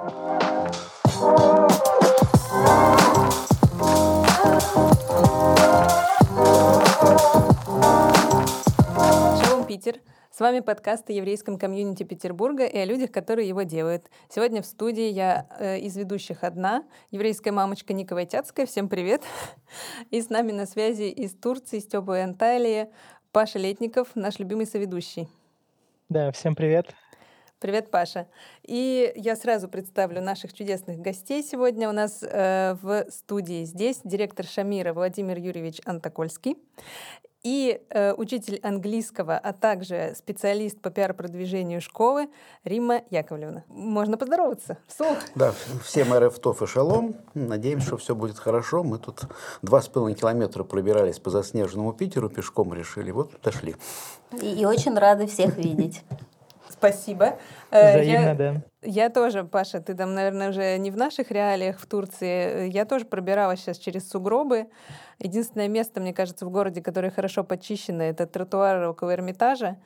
Шалом, Питер! С вами подкаст о еврейском комьюнити Петербурга и о людях, которые его делают. Сегодня в студии я э, из ведущих одна, еврейская мамочка Ника Войтяцкая. Всем привет! И с нами на связи из Турции, из теплой Анталии, Паша Летников, наш любимый соведущий. Да, всем привет. Привет, Паша. И я сразу представлю наших чудесных гостей сегодня. У нас э, в студии здесь директор Шамира Владимир Юрьевич Антокольский и э, учитель английского, а также специалист по пиар-продвижению школы Римма Яковлевна. Можно поздороваться вслух. Да, всем РФТОФ и шалом. Надеемся, что все будет хорошо. Мы тут два с половиной километра пробирались по заснеженному Питеру, пешком решили, вот дошли. И, и очень рады всех видеть. Спасибо. Э, Взаимно, я, да. Я тоже, Паша, ты там, наверное, уже не в наших реалиях в Турции. Я тоже пробиралась сейчас через сугробы. Единственное место, мне кажется, в городе, которое хорошо почищено, это тротуар около Эрмитажа.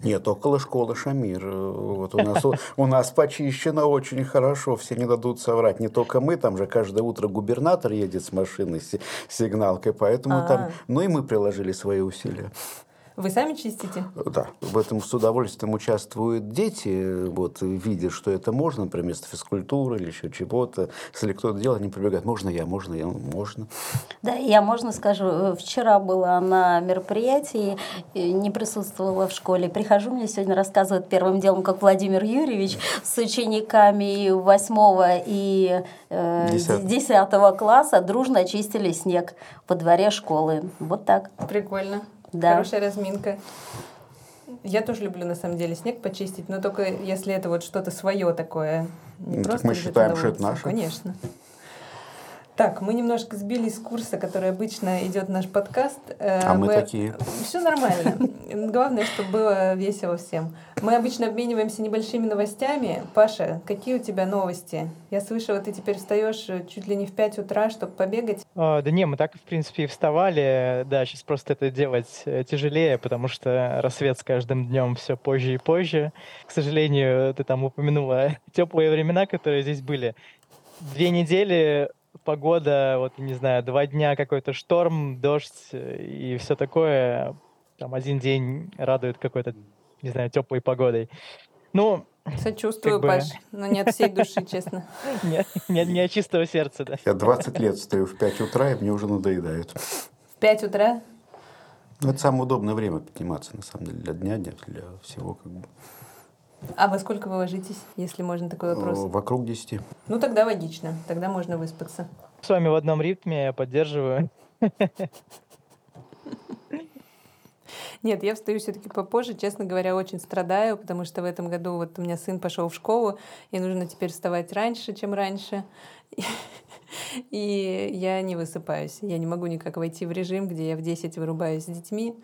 Нет, около школы Шамир. Вот у, нас, у нас почищено очень хорошо, все не дадут соврать. Не только мы, там же каждое утро губернатор едет с машиной с сигналкой, поэтому А-а-а. там... Ну и мы приложили свои усилия. Вы сами чистите? Да. В этом с удовольствием участвуют дети, вот, видя, что это можно, например, вместо физкультуры или еще чего-то. Если кто-то делает, они прибегают, можно я, можно я, можно. Да, я, можно скажу, вчера была на мероприятии, не присутствовала в школе. Прихожу, мне сегодня рассказывают первым делом, как Владимир Юрьевич с учениками восьмого и э, десятого класса дружно чистили снег во дворе школы. Вот так. Прикольно. Да. Хорошая разминка. Я тоже люблю, на самом деле, снег почистить, но только если это вот что-то свое такое. Не ну, просто так мы считаем, что это наше. Конечно. Так, мы немножко сбились с курса, который обычно идет наш подкаст. Э, а мы, мы такие. Все нормально. Главное, чтобы было весело всем. Мы обычно обмениваемся небольшими новостями. Паша, какие у тебя новости? Я слышала, ты теперь встаешь чуть ли не в 5 утра, чтобы побегать. А, да не, мы так, в принципе, и вставали. Да, сейчас просто это делать э, тяжелее, потому что рассвет с каждым днем все позже и позже. К сожалению, ты там упомянула теплые времена, которые здесь были. Две недели погода, вот, не знаю, два дня какой-то шторм, дождь э, и все такое. Там один день радует какой-то, не знаю, теплой погодой. Ну, Сочувствую, как бы... Паш, но не от всей души, честно. Нет, не, не от чистого сердца, да. Я 20 лет стою в 5 утра, и мне уже надоедает. В 5 утра? Ну, это самое удобное время подниматься, на самом деле, для дня, для всего как бы. А во сколько вы ложитесь, если можно такой вопрос? Вокруг 10. Ну, тогда логично. Тогда можно выспаться. С вами в одном ритме, я поддерживаю. Нет, я встаю все-таки попозже. Честно говоря, очень страдаю, потому что в этом году вот у меня сын пошел в школу, и нужно теперь вставать раньше, чем раньше. И я не высыпаюсь. Я не могу никак войти в режим, где я в 10 вырубаюсь с детьми.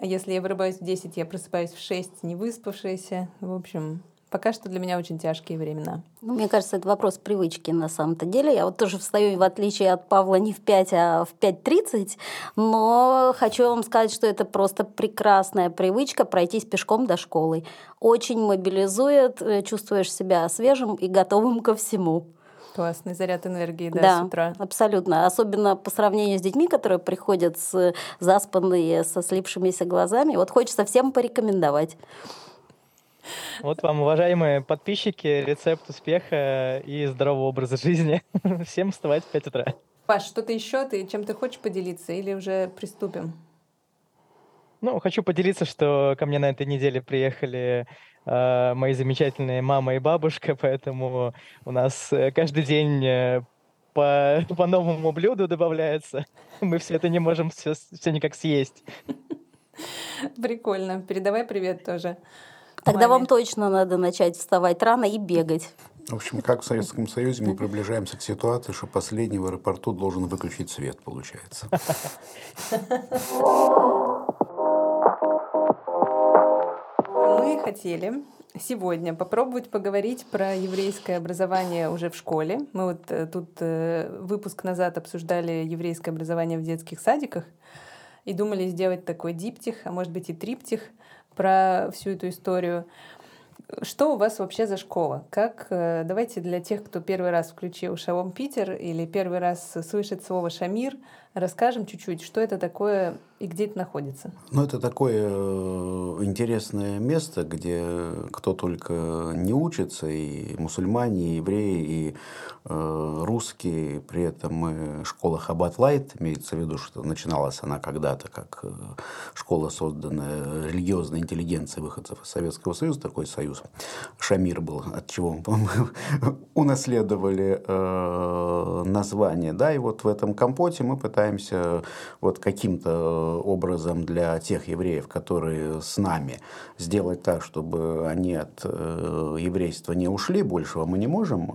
А если я вырубаюсь в 10, я просыпаюсь в 6, не выспавшаяся. В общем, пока что для меня очень тяжкие времена. Ну, мне кажется, это вопрос привычки на самом-то деле. Я вот тоже встаю, в отличие от Павла, не в 5, а в 5.30, но хочу вам сказать, что это просто прекрасная привычка пройтись пешком до школы. Очень мобилизует, э, чувствуешь себя свежим и готовым ко всему. Классный заряд энергии, да, да, с утра. абсолютно. Особенно по сравнению с детьми, которые приходят с заспанные, со слипшимися глазами. Вот хочется всем порекомендовать. Вот вам, уважаемые подписчики, рецепт успеха и здорового образа жизни. Всем вставать в 5 утра. Паш, что-то еще ты, чем ты хочешь поделиться или уже приступим? Ну, хочу поделиться, что ко мне на этой неделе приехали э, мои замечательные мама и бабушка, поэтому у нас э, каждый день э, по, по новому блюду добавляется. Мы все это не можем все, все никак съесть. Прикольно. Передавай привет тоже. Тогда маме. вам точно надо начать вставать рано и бегать. В общем, как в Советском Союзе мы приближаемся к ситуации, что последний в аэропорту должен выключить свет, получается. хотели сегодня попробовать поговорить про еврейское образование уже в школе. Мы вот э, тут э, выпуск назад обсуждали еврейское образование в детских садиках и думали сделать такой диптих, а может быть и триптих про всю эту историю. Что у вас вообще за школа? Как, э, давайте для тех, кто первый раз включил Шалом Питер или первый раз слышит слово Шамир, расскажем чуть-чуть, что это такое и где это находится. Ну, это такое э, интересное место, где кто только не учится, и мусульмане, и евреи, и э, русские. При этом мы школа Хаббат Лайт, имеется в виду, что начиналась она когда-то как э, школа, созданная религиозной интеллигенцией выходцев из Советского Союза, такой союз. Шамир был, от чего унаследовали э, название. Да, и вот в этом компоте мы пытаемся вот каким-то образом для тех евреев, которые с нами, сделать так, чтобы они от э, еврейства не ушли, большего мы не можем,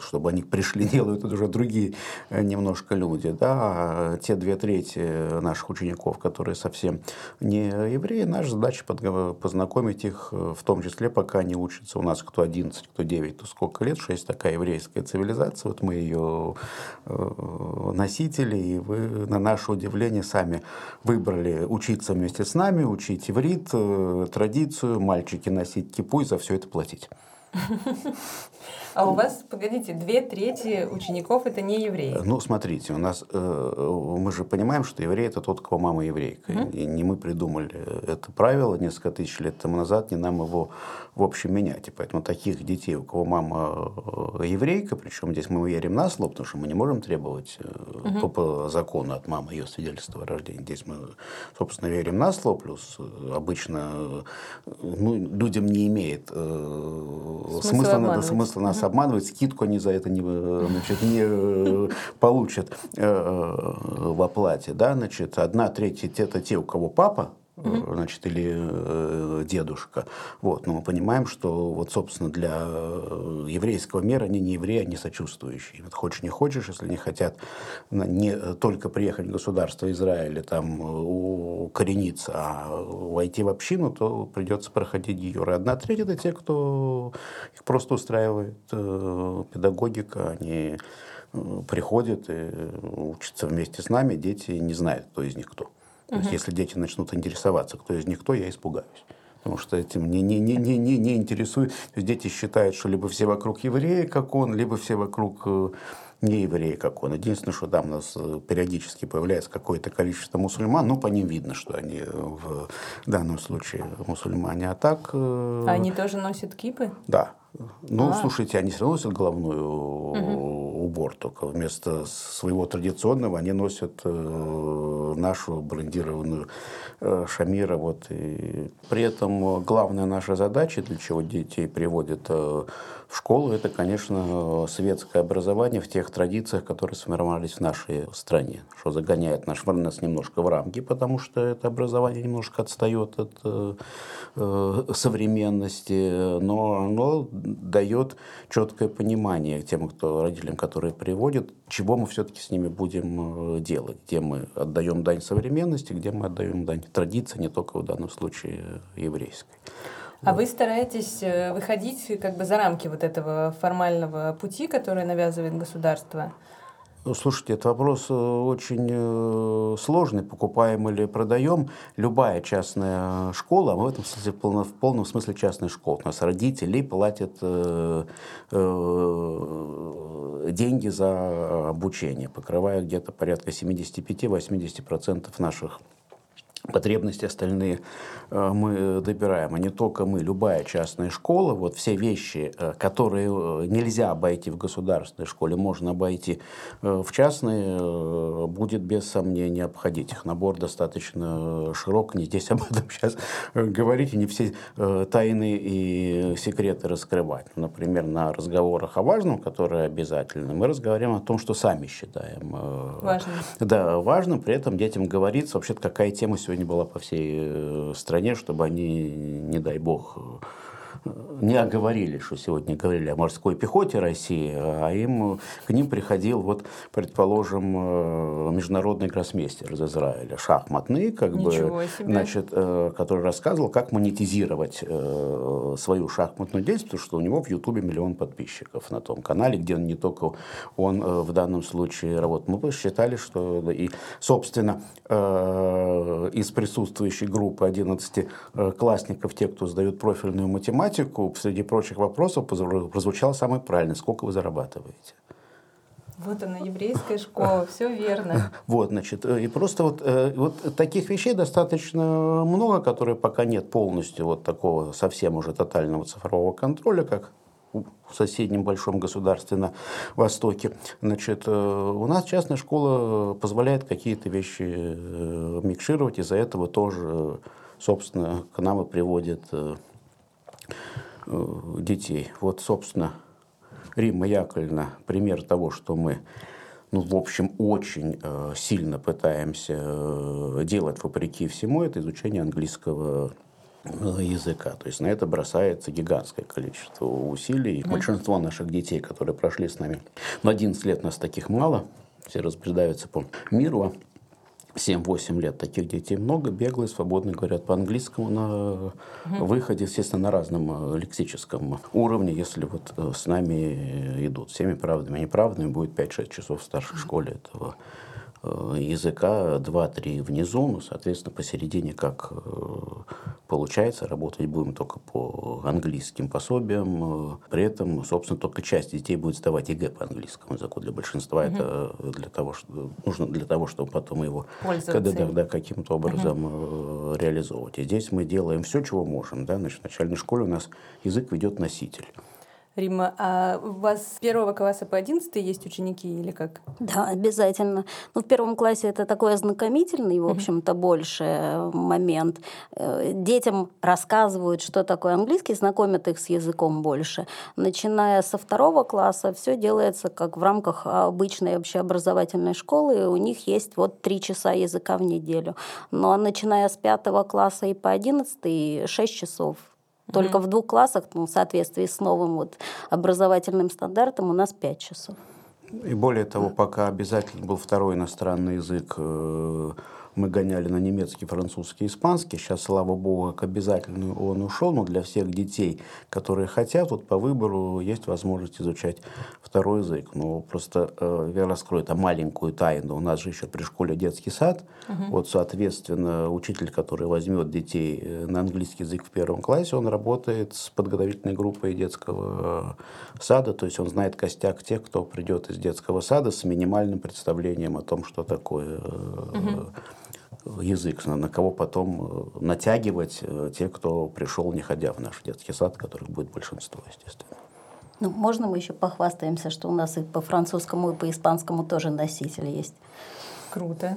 чтобы они пришли, делают это уже другие э, немножко люди. Да? А те две трети наших учеников, которые совсем не евреи, наша задача познакомить их, э, в том числе, пока они учатся у нас, кто 11, кто 9, то сколько лет, что есть такая еврейская цивилизация, вот мы ее носители, и вы, на наше удивление, сами выбрали учиться вместе с нами, учить иврит, э, традицию, мальчики носить кипу и за все это платить. А у вас, погодите, две трети учеников это не евреи? Ну, смотрите, у нас э, мы же понимаем, что еврей это тот, кого мама еврейка. Mm-hmm. И не мы придумали это правило несколько тысяч лет тому назад, не нам его в общем менять. И поэтому таких детей, у кого мама э, еврейка, причем здесь мы верим на слово, потому что мы не можем требовать mm-hmm. по закону от мамы ее свидетельства о рождении. Здесь мы, собственно, верим на слово, плюс обычно ну, людям не имеет смысла, смысла, смысла нас обманывать, скидку они за это не, значит, не э, получат э, в оплате. Да? Значит, одна треть это те, у кого папа, mm значит, или э, дедушка. Вот. Но мы понимаем, что вот, собственно, для э, еврейского мира они не евреи, они сочувствующие. Вот хочешь не хочешь, если они хотят не только приехать в государство Израиля, там, укорениться, а войти в общину, то придется проходить гиюр. Одна треть это те, кто их просто устраивает э, педагогика, они э, приходят и учатся вместе с нами, дети не знают, кто из них кто. То есть, если дети начнут интересоваться, кто из них кто, я испугаюсь. Потому что этим не, не, не, не, не, не интересует. То есть дети считают, что либо все вокруг евреи, как он, либо все вокруг э, не евреи, как он. Единственное, что там у нас э, периодически появляется какое-то количество мусульман, но по ним видно, что они в данном случае мусульмане. А так... Э, они тоже носят кипы? Да. Ну, а. слушайте, они все равно носят головную угу. убор, только вместо своего традиционного они носят э, нашу брендированную э, шамира. Вот. И при этом главная наша задача, для чего детей приводят э, в школу, это, конечно, светское образование в тех традициях, которые сформировались в нашей стране, что загоняет наш, нас немножко в рамки, потому что это образование немножко отстает от э, э, современности, но оно дает четкое понимание тем, кто родителям, которые приводят, чего мы все-таки с ними будем э, делать, где мы отдаем дань современности, где мы отдаем дань традиции, не только в данном случае еврейской. А вы стараетесь э, выходить как бы за рамки вот этого формального пути, который навязывает государство? Ну, слушайте, этот вопрос э, очень э, сложный, покупаем или продаем. Любая частная школа, мы в этом смысле, в полном смысле частная школа. У нас родители платят деньги за обучение, покрывая где-то порядка 75-80% наших потребности остальные э, мы добираем, а не только мы, любая частная школа, вот все вещи, э, которые э, нельзя обойти в государственной школе, можно обойти в частной, будет без сомнения обходить. Их набор достаточно широк, не здесь об этом сейчас говорить, и не все тайны и секреты раскрывать. Например, на разговорах о важном, которые обязательны, мы разговариваем о том, что сами считаем важным. Да, важным, при этом детям говорится вообще какая тема сегодня не была по всей э, стране, чтобы они, не дай бог, не оговорили, что сегодня говорили о морской пехоте России, а им, к ним приходил, вот, предположим, э, международный гроссмейстер из Израиля, шахматный, как Ничего бы, себе. значит, э, который рассказывал, как монетизировать э, свою шахматную деятельность, потому что у него в Ютубе миллион подписчиков на том канале, где он не только он в данном случае работает. Мы посчитали, что и, собственно, из присутствующей группы 11 классников, те, кто сдают профильную математику, математику среди прочих вопросов прозвучало самое правильное. Сколько вы зарабатываете? Вот она, еврейская школа, все верно. Вот, значит, э, и просто вот, э, вот таких вещей достаточно много, которые пока нет полностью вот такого совсем уже тотального цифрового контроля, как в соседнем большом государстве на Востоке. Значит, э, у нас частная школа позволяет какие-то вещи микшировать, из-за этого тоже, собственно, к нам и приводят детей. Вот, собственно, Римма Яковлевна пример того, что мы ну, в общем, очень э, сильно пытаемся э, делать вопреки всему, это изучение английского э, языка. То есть на это бросается гигантское количество усилий. И большинство наших детей, которые прошли с нами, ну, 11 лет нас таких мало, все разбредаются по миру, 7-8 лет таких детей много, беглые, свободно говорят по-английскому на выходе, естественно, на разном э, лексическом уровне, если вот э, с нами идут всеми правдами и неправдами, будет 5-6 часов в старшей школе этого Э, языка 2-3 внизу, ну, соответственно, посередине как э, получается, работать будем только по английским пособиям, э, при этом, собственно, только часть детей будет сдавать ЕГЭ по английскому языку. Для большинства угу. это для того, что, нужно для того, чтобы потом его когда, да, да, каким-то образом угу. реализовывать. И здесь мы делаем все, чего можем. Да? Значит, в начальной школе у нас язык ведет носитель. Рима, а у вас с первого класса по одиннадцатый есть ученики или как? Да, обязательно. Ну, в первом классе это такой ознакомительный, в общем-то, больше э, момент. Э, детям рассказывают, что такое английский, знакомят их с языком больше. Начиная со второго класса все делается как в рамках обычной общеобразовательной школы. У них есть вот три часа языка в неделю. Ну, а начиная с пятого класса и по одиннадцатый шесть часов только mm-hmm. в двух классах, ну, в соответствии с новым вот образовательным стандартом, у нас 5 часов. И более того, пока обязательно был второй иностранный язык э, мы гоняли на немецкий, французский, испанский. Сейчас, слава богу, как обязательно он ушел, но для всех детей, которые хотят, вот по выбору есть возможность изучать второй язык. Но просто э, я раскрою это маленькую тайну. У нас же еще при школе детский сад. Угу. Вот, соответственно, учитель, который возьмет детей э, на английский язык в первом классе, он работает с подготовительной группой детского э, сада, то есть он знает костяк тех, кто придет из детского сада с минимальным представлением о том, что такое угу язык, на кого потом э, натягивать э, те, кто пришел, не ходя в наш детский сад, которых будет большинство, естественно. Ну, можно мы еще похвастаемся, что у нас и по французскому, и по испанскому тоже носитель есть. Круто.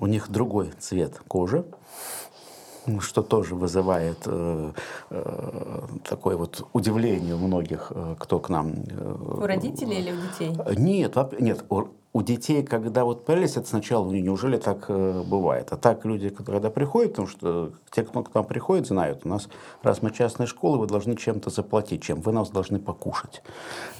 У них другой цвет кожи, что тоже вызывает э, э, такое вот удивление у многих, э, кто к нам. Э, у родителей или у детей? Нет, нет, у детей, когда вот появились, это сначала, ну, неужели так э, бывает? А так люди, когда приходят, потому что те, кто к нам приходит, знают, у нас, раз мы частная школа, вы должны чем-то заплатить, чем вы нас должны покушать.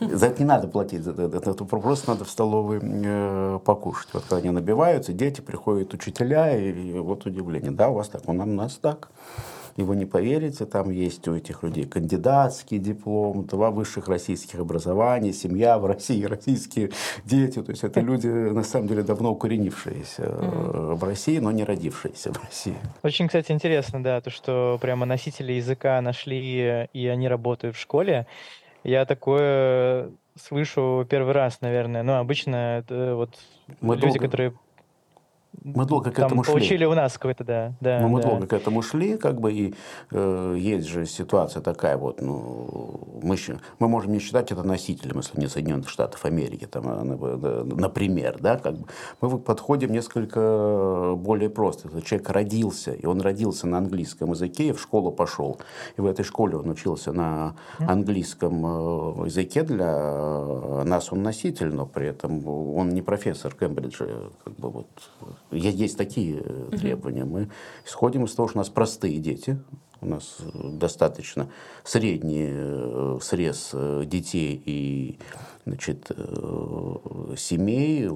За это не надо платить, это просто надо в столовой э, покушать. Вот когда они набиваются, дети приходят, учителя, и, и вот удивление, да, у вас так, у нас так. И вы не поверите, там есть у этих людей кандидатский диплом, два высших российских образований, семья в России, российские дети. То есть это люди, на самом деле, давно укоренившиеся mm-hmm. в России, но не родившиеся в России. Очень, кстати, интересно, да, то, что прямо носители языка нашли, и они работают в школе. Я такое слышу первый раз, наверное. Но обычно это вот Мы люди, долго... которые мы долго к этому шли. Получили у нас какой-то, да. да Но мы да. долго к этому шли, как бы, и э, есть же ситуация такая вот, ну, мы, мы можем не считать это носителем, если не Соединенных Штатов Америки, там, а, например, да, как бы, мы подходим несколько более просто. Этот человек родился, и он родился на английском языке, и в школу пошел, и в этой школе он учился на английском э, языке, для нас он носитель, но при этом он не профессор Кембриджа, как бы вот есть такие э, требования. Мы исходим из того, что у нас простые дети, у нас э, достаточно средний э, срез детей и значит, семей,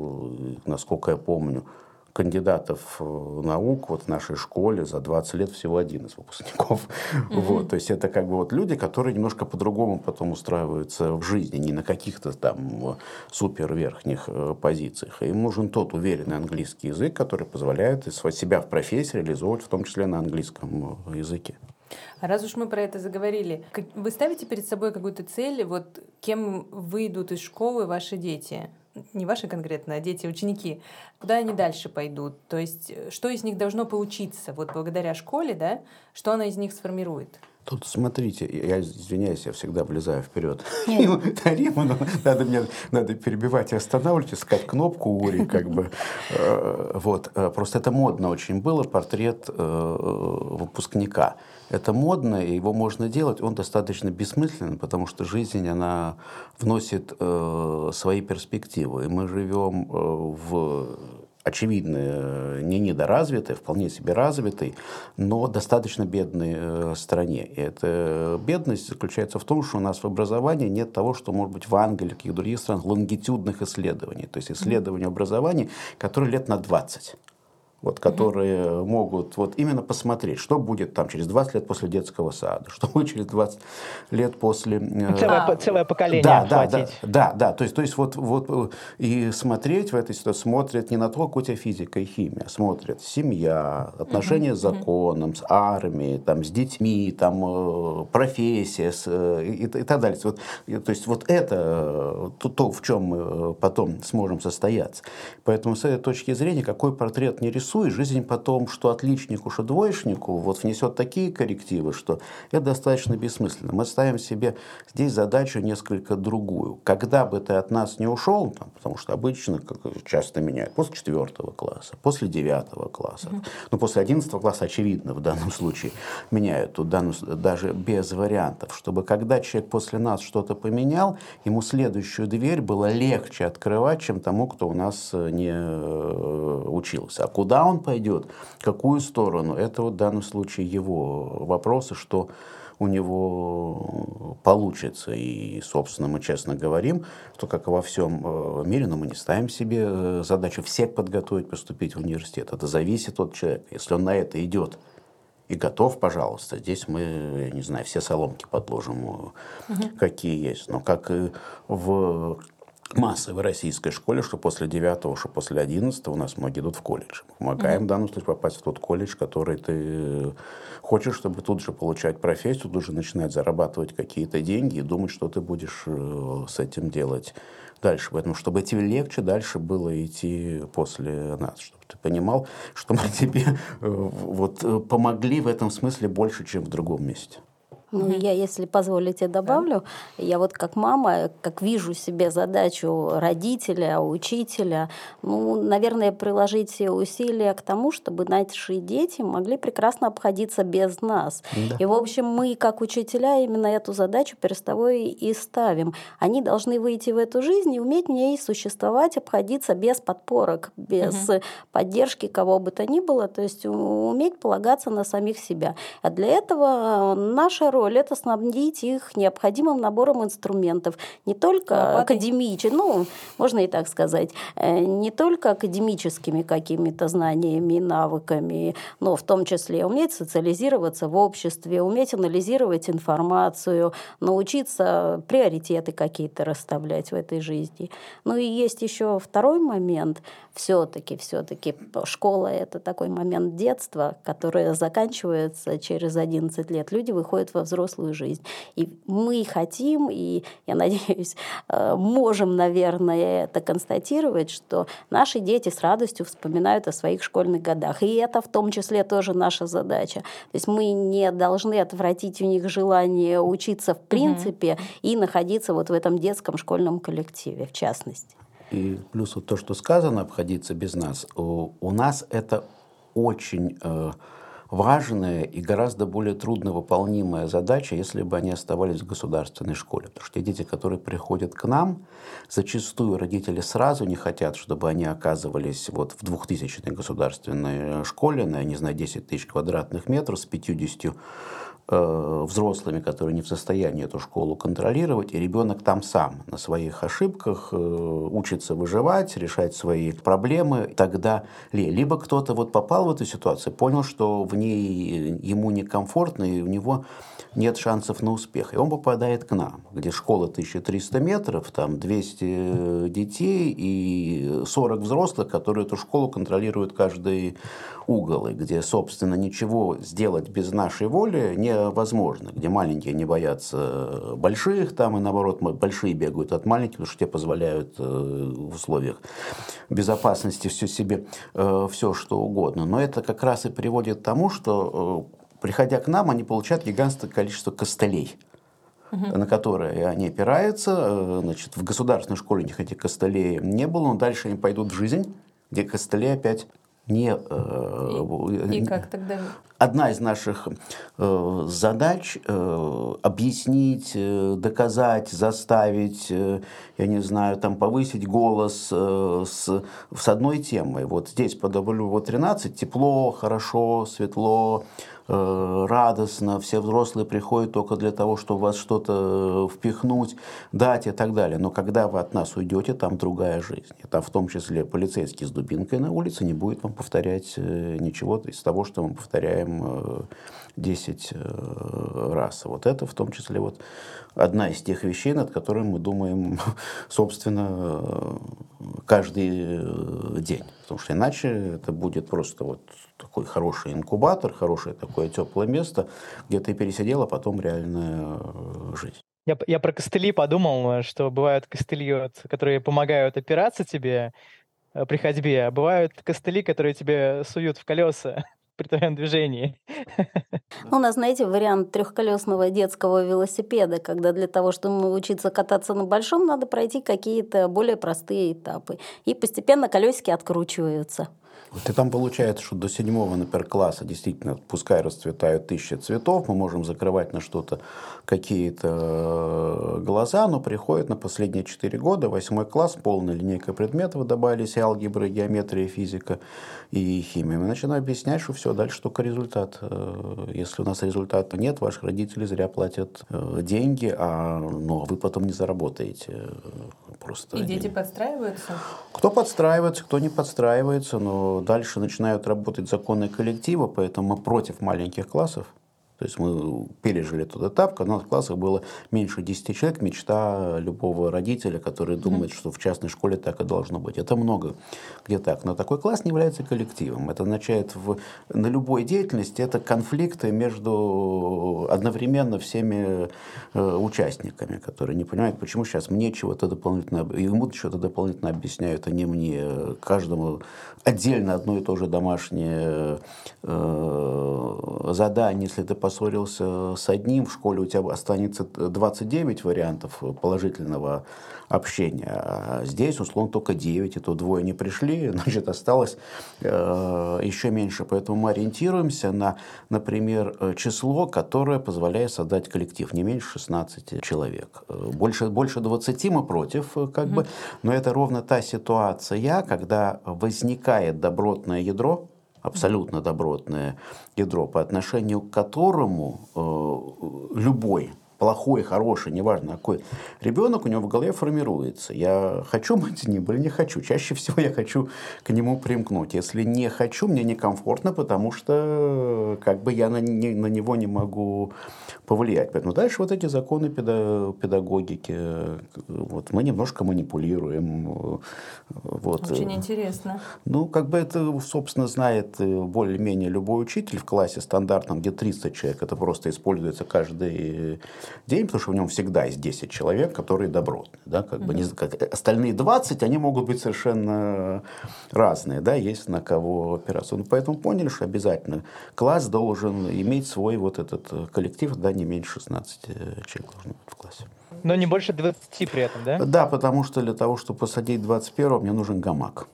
насколько я помню, кандидатов э, наук вот в нашей школе за 20 лет всего один из выпускников. Mm-hmm. Вот, то есть это как бы вот люди, которые немножко по-другому потом устраиваются в жизни, не на каких-то там супер верхних э, позициях. Им нужен тот уверенный английский язык, который позволяет себя в профессии реализовывать, в том числе на английском э, языке. А раз уж мы про это заговорили, вы ставите перед собой какую-то цель, вот кем выйдут из школы ваши дети? Не ваши конкретно, а дети, ученики, куда они дальше пойдут? То есть, э, что из них должно получиться вот благодаря школе, да? Что она из них сформирует? Тут смотрите, я извиняюсь, я всегда влезаю вперед. Тарима, надо мне надо перебивать и останавливать, искать кнопку Ури, как бы. Э, вот. Э, просто это модно очень было, портрет выпускника. Это модно, и его можно делать, он достаточно бессмысленный, потому что жизнь, она вносит э, свои перспективы. И мы живем э, в очевидно, э, не недоразвитой, вполне себе развитой, но достаточно бедной э, стране. И эта бедность заключается в том, что у нас в образовании нет того, что может быть в Англии или каких других странах, лонгитюдных исследований, то есть исследования образования, которые лет на 20 вот, которые угу. могут вот именно посмотреть, что будет там через 20 лет после детского сада, что будет через 20 лет после... Э, целое, а, целое поколение да, охватить. Да, да, да, то есть, то есть вот, вот э, и смотреть в этой ситуации, смотрят не на то, какая у тебя физика и химия, смотрят семья, отношения угу. с законом, с армией, там, с детьми, там, э, профессия с, и, и так далее. Вот, то есть вот это то, то, в чем мы потом сможем состояться. Поэтому с этой точки зрения, какой портрет не рисует, и жизнь потом, что отличнику, что двоечнику, вот внесет такие коррективы, что это достаточно бессмысленно. Мы ставим себе здесь задачу несколько другую. Когда бы ты от нас не ушел, там, потому что обычно как часто меняют, после четвертого класса, после девятого класса, mm-hmm. ну, после одиннадцатого класса, очевидно, в данном случае меняют, тут данную, даже без вариантов, чтобы когда человек после нас что-то поменял, ему следующую дверь было легче открывать, чем тому, кто у нас э, не э, учился. А куда он пойдет, какую сторону, это вот в данном случае его вопросы, что у него получится. И, собственно, мы честно говорим, что, как и во всем э, мире, но мы не ставим себе э, задачу всех подготовить поступить в университет. Это зависит от человека. Если он на это идет и готов, пожалуйста, здесь мы, я не знаю, все соломки подложим, угу. какие есть. Но как и в массовой российской школе, что после 9, что после 11 у нас многие идут в колледж. Мы помогаем mm-hmm. в данном случае попасть в тот колледж, который ты хочешь, чтобы тут же получать профессию, тут же начинать зарабатывать какие-то деньги и думать, что ты будешь э, с этим делать дальше. Поэтому, чтобы тебе легче дальше было идти после нас, чтобы ты понимал, что мы тебе э, вот, э, помогли в этом смысле больше, чем в другом месте. Ну, угу. я, если позволите, добавлю. Да. Я вот как мама, как вижу себе задачу родителя, учителя, ну, наверное, приложить все усилия к тому, чтобы наши дети могли прекрасно обходиться без нас. Да. И, в общем, мы, как учителя, именно эту задачу перестовой и ставим. Они должны выйти в эту жизнь и уметь в ней существовать, обходиться без подпорок, без угу. поддержки кого бы то ни было, то есть уметь полагаться на самих себя. А для этого наша роль роль – это снабдить их необходимым набором инструментов, не только академическими, ну, можно и так сказать, э, не только академическими какими-то знаниями и навыками, но в том числе уметь социализироваться в обществе, уметь анализировать информацию, научиться приоритеты какие-то расставлять в этой жизни. Ну и есть еще второй момент. Все-таки, все-таки школа – это такой момент детства, который заканчивается через 11 лет. Люди выходят во взрослую жизнь. И мы хотим, и, я надеюсь, э, можем, наверное, это констатировать, что наши дети с радостью вспоминают о своих школьных годах. И это в том числе тоже наша задача. То есть мы не должны отвратить у них желание учиться в принципе угу. и находиться вот в этом детском школьном коллективе, в частности. И плюс вот то, что сказано, обходиться без нас, у, у нас это очень э, важная и гораздо более трудно выполнимая задача, если бы они оставались в государственной школе. Потому что те дети, которые приходят к нам, зачастую родители сразу не хотят, чтобы они оказывались вот в 2000-й государственной школе на, не знаю, 10 тысяч квадратных метров с 50 Э, взрослыми, которые не в состоянии эту школу контролировать, и ребенок там сам на своих ошибках э, учится выживать, решать свои проблемы, тогда либо кто-то вот попал в эту ситуацию, понял, что в ней ему некомфортно, и у него нет шансов на успех. И он попадает к нам, где школа 1300 метров, там 200 детей и 40 взрослых, которые эту школу контролируют каждый угол, и где, собственно, ничего сделать без нашей воли не невозможны, где маленькие не боятся больших, там и наоборот большие бегают от маленьких, потому что те позволяют э, в условиях безопасности все себе, э, все что угодно. Но это как раз и приводит к тому, что приходя к нам, они получают гигантское количество костылей угу. на которые они опираются. Значит, в государственной школе у них этих костылей не было, но дальше они пойдут в жизнь, где костылей опять не... Э, и, и как тогда? Одна из наших э, задач э, объяснить, э, доказать, заставить, э, я не знаю, там повысить голос э, с, с одной темой. Вот здесь по W13 тепло, хорошо, светло, Э, радостно, все взрослые приходят только для того, чтобы вас что-то э, впихнуть, дать и так далее. Но когда вы от нас уйдете, там другая жизнь. Там в том числе полицейский с дубинкой на улице не будет вам повторять э, ничего из того, что мы повторяем 10 раз. Вот это в том числе вот одна из тех вещей, над которыми мы думаем, собственно, каждый день. Потому что иначе это будет просто вот такой хороший инкубатор, хорошее такое теплое место, где ты пересидел, а потом реальная э, жизнь. Я, я про костыли подумал, что бывают костыли, которые помогают опираться тебе э, при ходьбе, а бывают костыли, которые тебе суют в колеса при твоем движении. Ну, у нас, знаете, вариант трехколесного детского велосипеда, когда для того, чтобы учиться кататься на большом, надо пройти какие-то более простые этапы. И постепенно колесики откручиваются. Вот и там получается, что до седьмого, например, класса действительно, пускай расцветают тысячи цветов, мы можем закрывать на что-то какие-то э, глаза, но приходит на последние четыре года, восьмой класс, полная линейка предметов, добавились и алгебра, и геометрия, и физика, и химия. Мы начинаем объяснять, что все, дальше только результат. Э, если у нас результата нет, ваши родители зря платят э, деньги, а ну, вы потом не заработаете. Просто и дети подстраиваются? Кто подстраивается, кто не подстраивается, но дальше начинают работать законы коллектива, поэтому мы против маленьких классов. То есть мы пережили тот этап, когда у нас в классах было меньше 10 человек, мечта любого родителя, который думает, что в частной школе так и должно быть. Это много где так. Но такой класс не является коллективом. Это означает в, на любой деятельности это конфликты между одновременно всеми э, участниками, которые не понимают, почему сейчас мне чего-то дополнительно, ему чего-то дополнительно объясняют, а не мне. Каждому отдельно одно и то же домашнее э, задание, если ты поссорился с одним, в школе у тебя останется 29 вариантов положительного общения, а здесь, условно, только 9, и то двое не пришли, значит, осталось э, еще меньше. Поэтому мы ориентируемся на, например, число, которое позволяет создать коллектив, не меньше 16 человек. Больше, больше 20 мы против, как mm-hmm. бы, но это ровно та ситуация, когда возникает добротное ядро, абсолютно добротное ядро, по отношению к которому э, любой плохой, хороший, неважно какой ребенок, у него в голове формируется. Я хочу быть с ним или не хочу. Чаще всего я хочу к нему примкнуть. Если не хочу, мне некомфортно, потому что как бы я на, не, на него не могу повлиять. Поэтому дальше вот эти законы педагогики, вот, мы немножко манипулируем. Вот. Очень интересно. Ну, как бы это, собственно, знает более-менее любой учитель в классе стандартном, где 30 человек. Это просто используется каждый день, потому что в нем всегда есть 10 человек, которые добротные. Да, как бы, не, как, остальные 20, они могут быть совершенно разные, да, есть на кого опираться. Ну, поэтому поняли, что обязательно класс должен иметь свой вот этот коллектив, да, не меньше 16 человек должно быть в классе. Но не больше 20 при этом, да? Да, потому что для того, чтобы посадить 21 мне нужен гамак.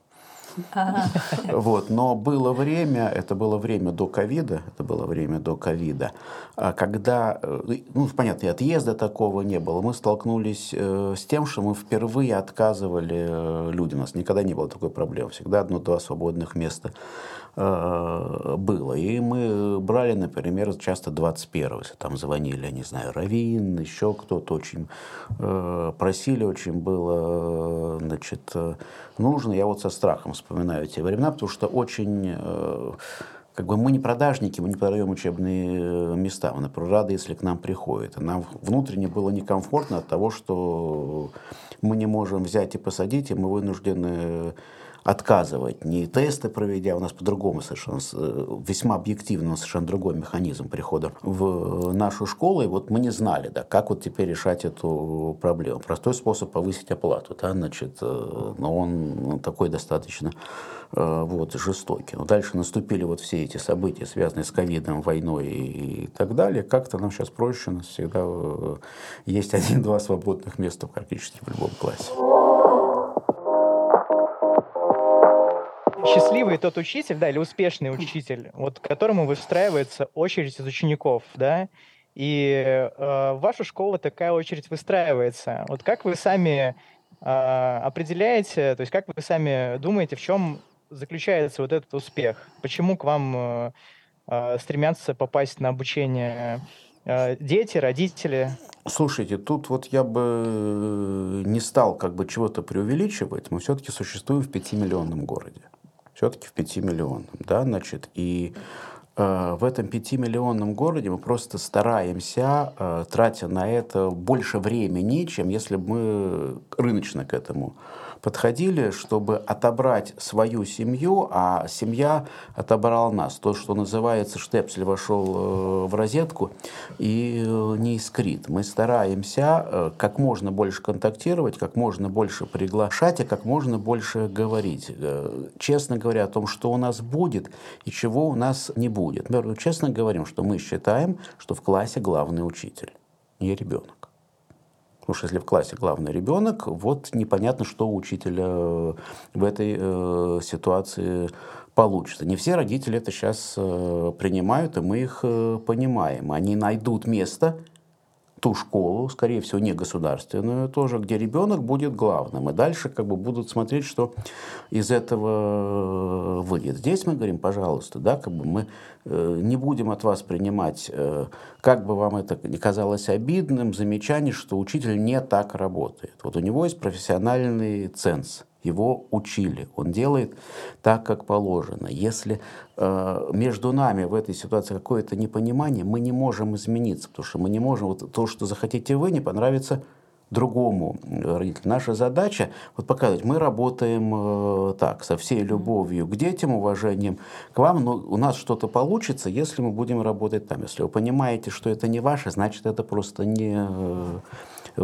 Вот. Но было время, это было время до ковида, это было время до ковида, а когда, э, ну, понятно, и отъезда такого не было, мы столкнулись э, с тем, что мы впервые отказывали э, людям. У нас никогда не было такой проблемы, всегда одно-два свободных места было. И мы брали, например, часто 21 если там звонили, я не знаю, Равин, еще кто-то очень просили, очень было, значит, нужно. Я вот со страхом вспоминаю те времена, потому что очень э, как бы мы не продажники, мы не продаем учебные э, места, мы, например, рады, если к нам приходят. Нам внутренне было некомфортно от того, что мы не можем взять и посадить, и мы вынуждены отказывать, не тесты проведя, у нас по-другому совершенно, весьма объективно, совершенно другой механизм прихода в нашу школу, и вот мы не знали, да, как вот теперь решать эту проблему. Простой способ повысить оплату, да, значит, но он такой достаточно вот, жестокий. Но дальше наступили вот все эти события, связанные с ковидом, войной и так далее. Как-то нам сейчас проще, у нас всегда есть один-два свободных места практически в любом классе. Счастливый тот учитель, да, или успешный учитель, вот к которому выстраивается очередь из учеников, да, и э, в вашу школу такая очередь выстраивается. Вот как вы сами э, определяете, то есть как вы сами думаете, в чем заключается вот этот успех? Почему к вам э, э стремятся попасть на обучение э, дети, родители? Слушайте, тут вот я бы не стал как бы чего-то преувеличивать. Мы все-таки существуем в пятимиллионном городе все-таки в 5 миллионном, да, значит, и э, в этом пятимиллионном городе мы просто стараемся, э, тратя на это больше времени, чем если бы мы рыночно к этому подходили, чтобы отобрать свою семью, а семья отобрала нас. То, что называется, штепсель вошел э, в розетку и э, не искрит. Мы стараемся э, как можно больше контактировать, как можно больше приглашать, и как можно больше говорить. Честно говоря о том, что у нас будет и чего у нас не будет. Мы честно говорим, что мы считаем, что в классе главный учитель, не ребенок. Потому что если в классе главный ребенок, вот непонятно, что у учителя э, в этой э, ситуации получится. Не все родители это сейчас э, принимают, и мы их понимаем. Они найдут место, ту школу, скорее всего, не государственную тоже, где ребенок будет главным. И дальше как бы будут смотреть, что из этого выйдет. Здесь мы говорим, пожалуйста, да, как бы мы э, не будем от вас принимать, э, как бы вам это не казалось обидным, замечаний, что учитель не так работает. Вот у него есть профессиональный ценз его учили, он делает так, как положено. Если э, между нами в этой ситуации какое-то непонимание, мы не можем измениться, потому что мы не можем, вот то, что захотите вы, не понравится другому родителю. Наша задача вот показать, мы работаем э, так, со всей любовью к детям, уважением к вам, но у нас что-то получится, если мы будем работать там. Если вы понимаете, что это не ваше, значит это просто не э,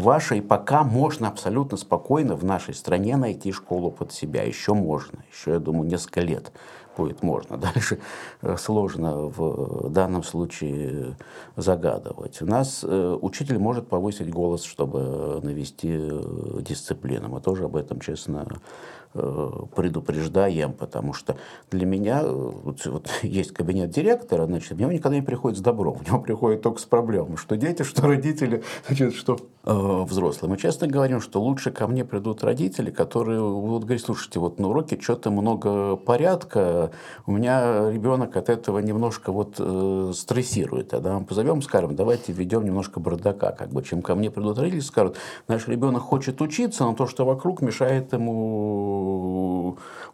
ваше, и пока можно абсолютно спокойно в нашей стране найти школу под себя. Еще можно, еще, я думаю, несколько лет будет можно. Дальше э, сложно в данном случае загадывать. У нас э, учитель может повысить голос, чтобы навести э, дисциплину. Мы тоже об этом честно предупреждаем, потому что для меня вот, вот есть кабинет директора, значит, него никогда не приходит с добром, в него приходит только с проблемой, что дети, что родители, значит, что э, взрослые. Мы часто говорим, что лучше ко мне придут родители, которые будут говорить, слушайте, вот на уроке что-то много порядка, у меня ребенок от этого немножко вот э, стрессирует. Тогда мы позовем, скажем, давайте введем немножко бардака, как бы, чем ко мне придут родители, скажут, наш ребенок хочет учиться, но то, что вокруг, мешает ему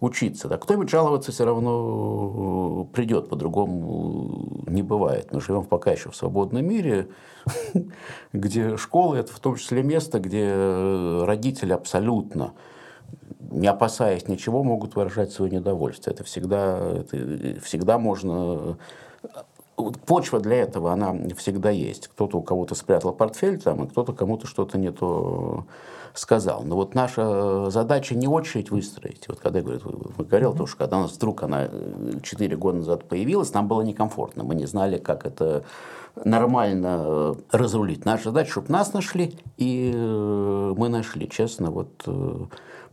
учиться. Да? Кто-нибудь жаловаться все равно придет, по-другому не бывает. Мы живем пока еще в свободном мире, где школа это в том числе место, где родители абсолютно не опасаясь ничего, могут выражать свое недовольство. Это всегда, это всегда можно почва для этого, она всегда есть. Кто-то у кого-то спрятал портфель там, и кто-то кому-то что-то не то сказал. Но вот наша задача не очередь выстроить. Вот когда я говорю, говорил, mm-hmm. что когда у нас вдруг она 4 года назад появилась, нам было некомфортно. Мы не знали, как это нормально разрулить. Наша задача, чтобы нас нашли, и мы нашли, честно, вот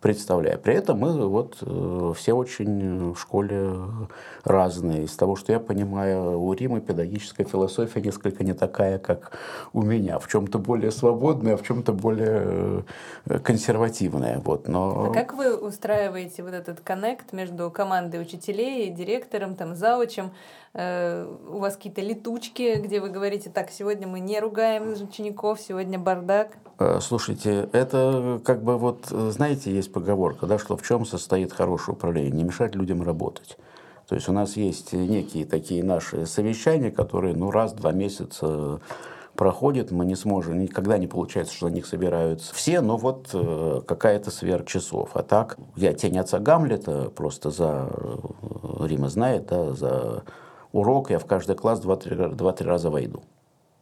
представляю. При этом мы вот э, все очень в школе разные. Из того, что я понимаю, у Рима педагогическая философия несколько не такая, как у меня. В чем-то более свободная, в чем-то более э, консервативная. Вот, но... А как вы устраиваете вот этот коннект между командой учителей, директором, там, заучем? Э, у вас какие-то летучки, где вы говорите, так, сегодня мы не ругаем учеников, сегодня бардак? Э, слушайте, это как бы вот, знаете, есть поговорка, да, что в чем состоит хорошее управление? Не мешать людям работать. То есть у нас есть некие такие наши совещания, которые ну, раз в два месяца проходит, мы не сможем, никогда не получается, что на них собираются все, но вот э, какая-то сверх часов. А так, я тень отца Гамлета просто за, э, Рима знает, да, за урок я в каждый класс два-три раза войду.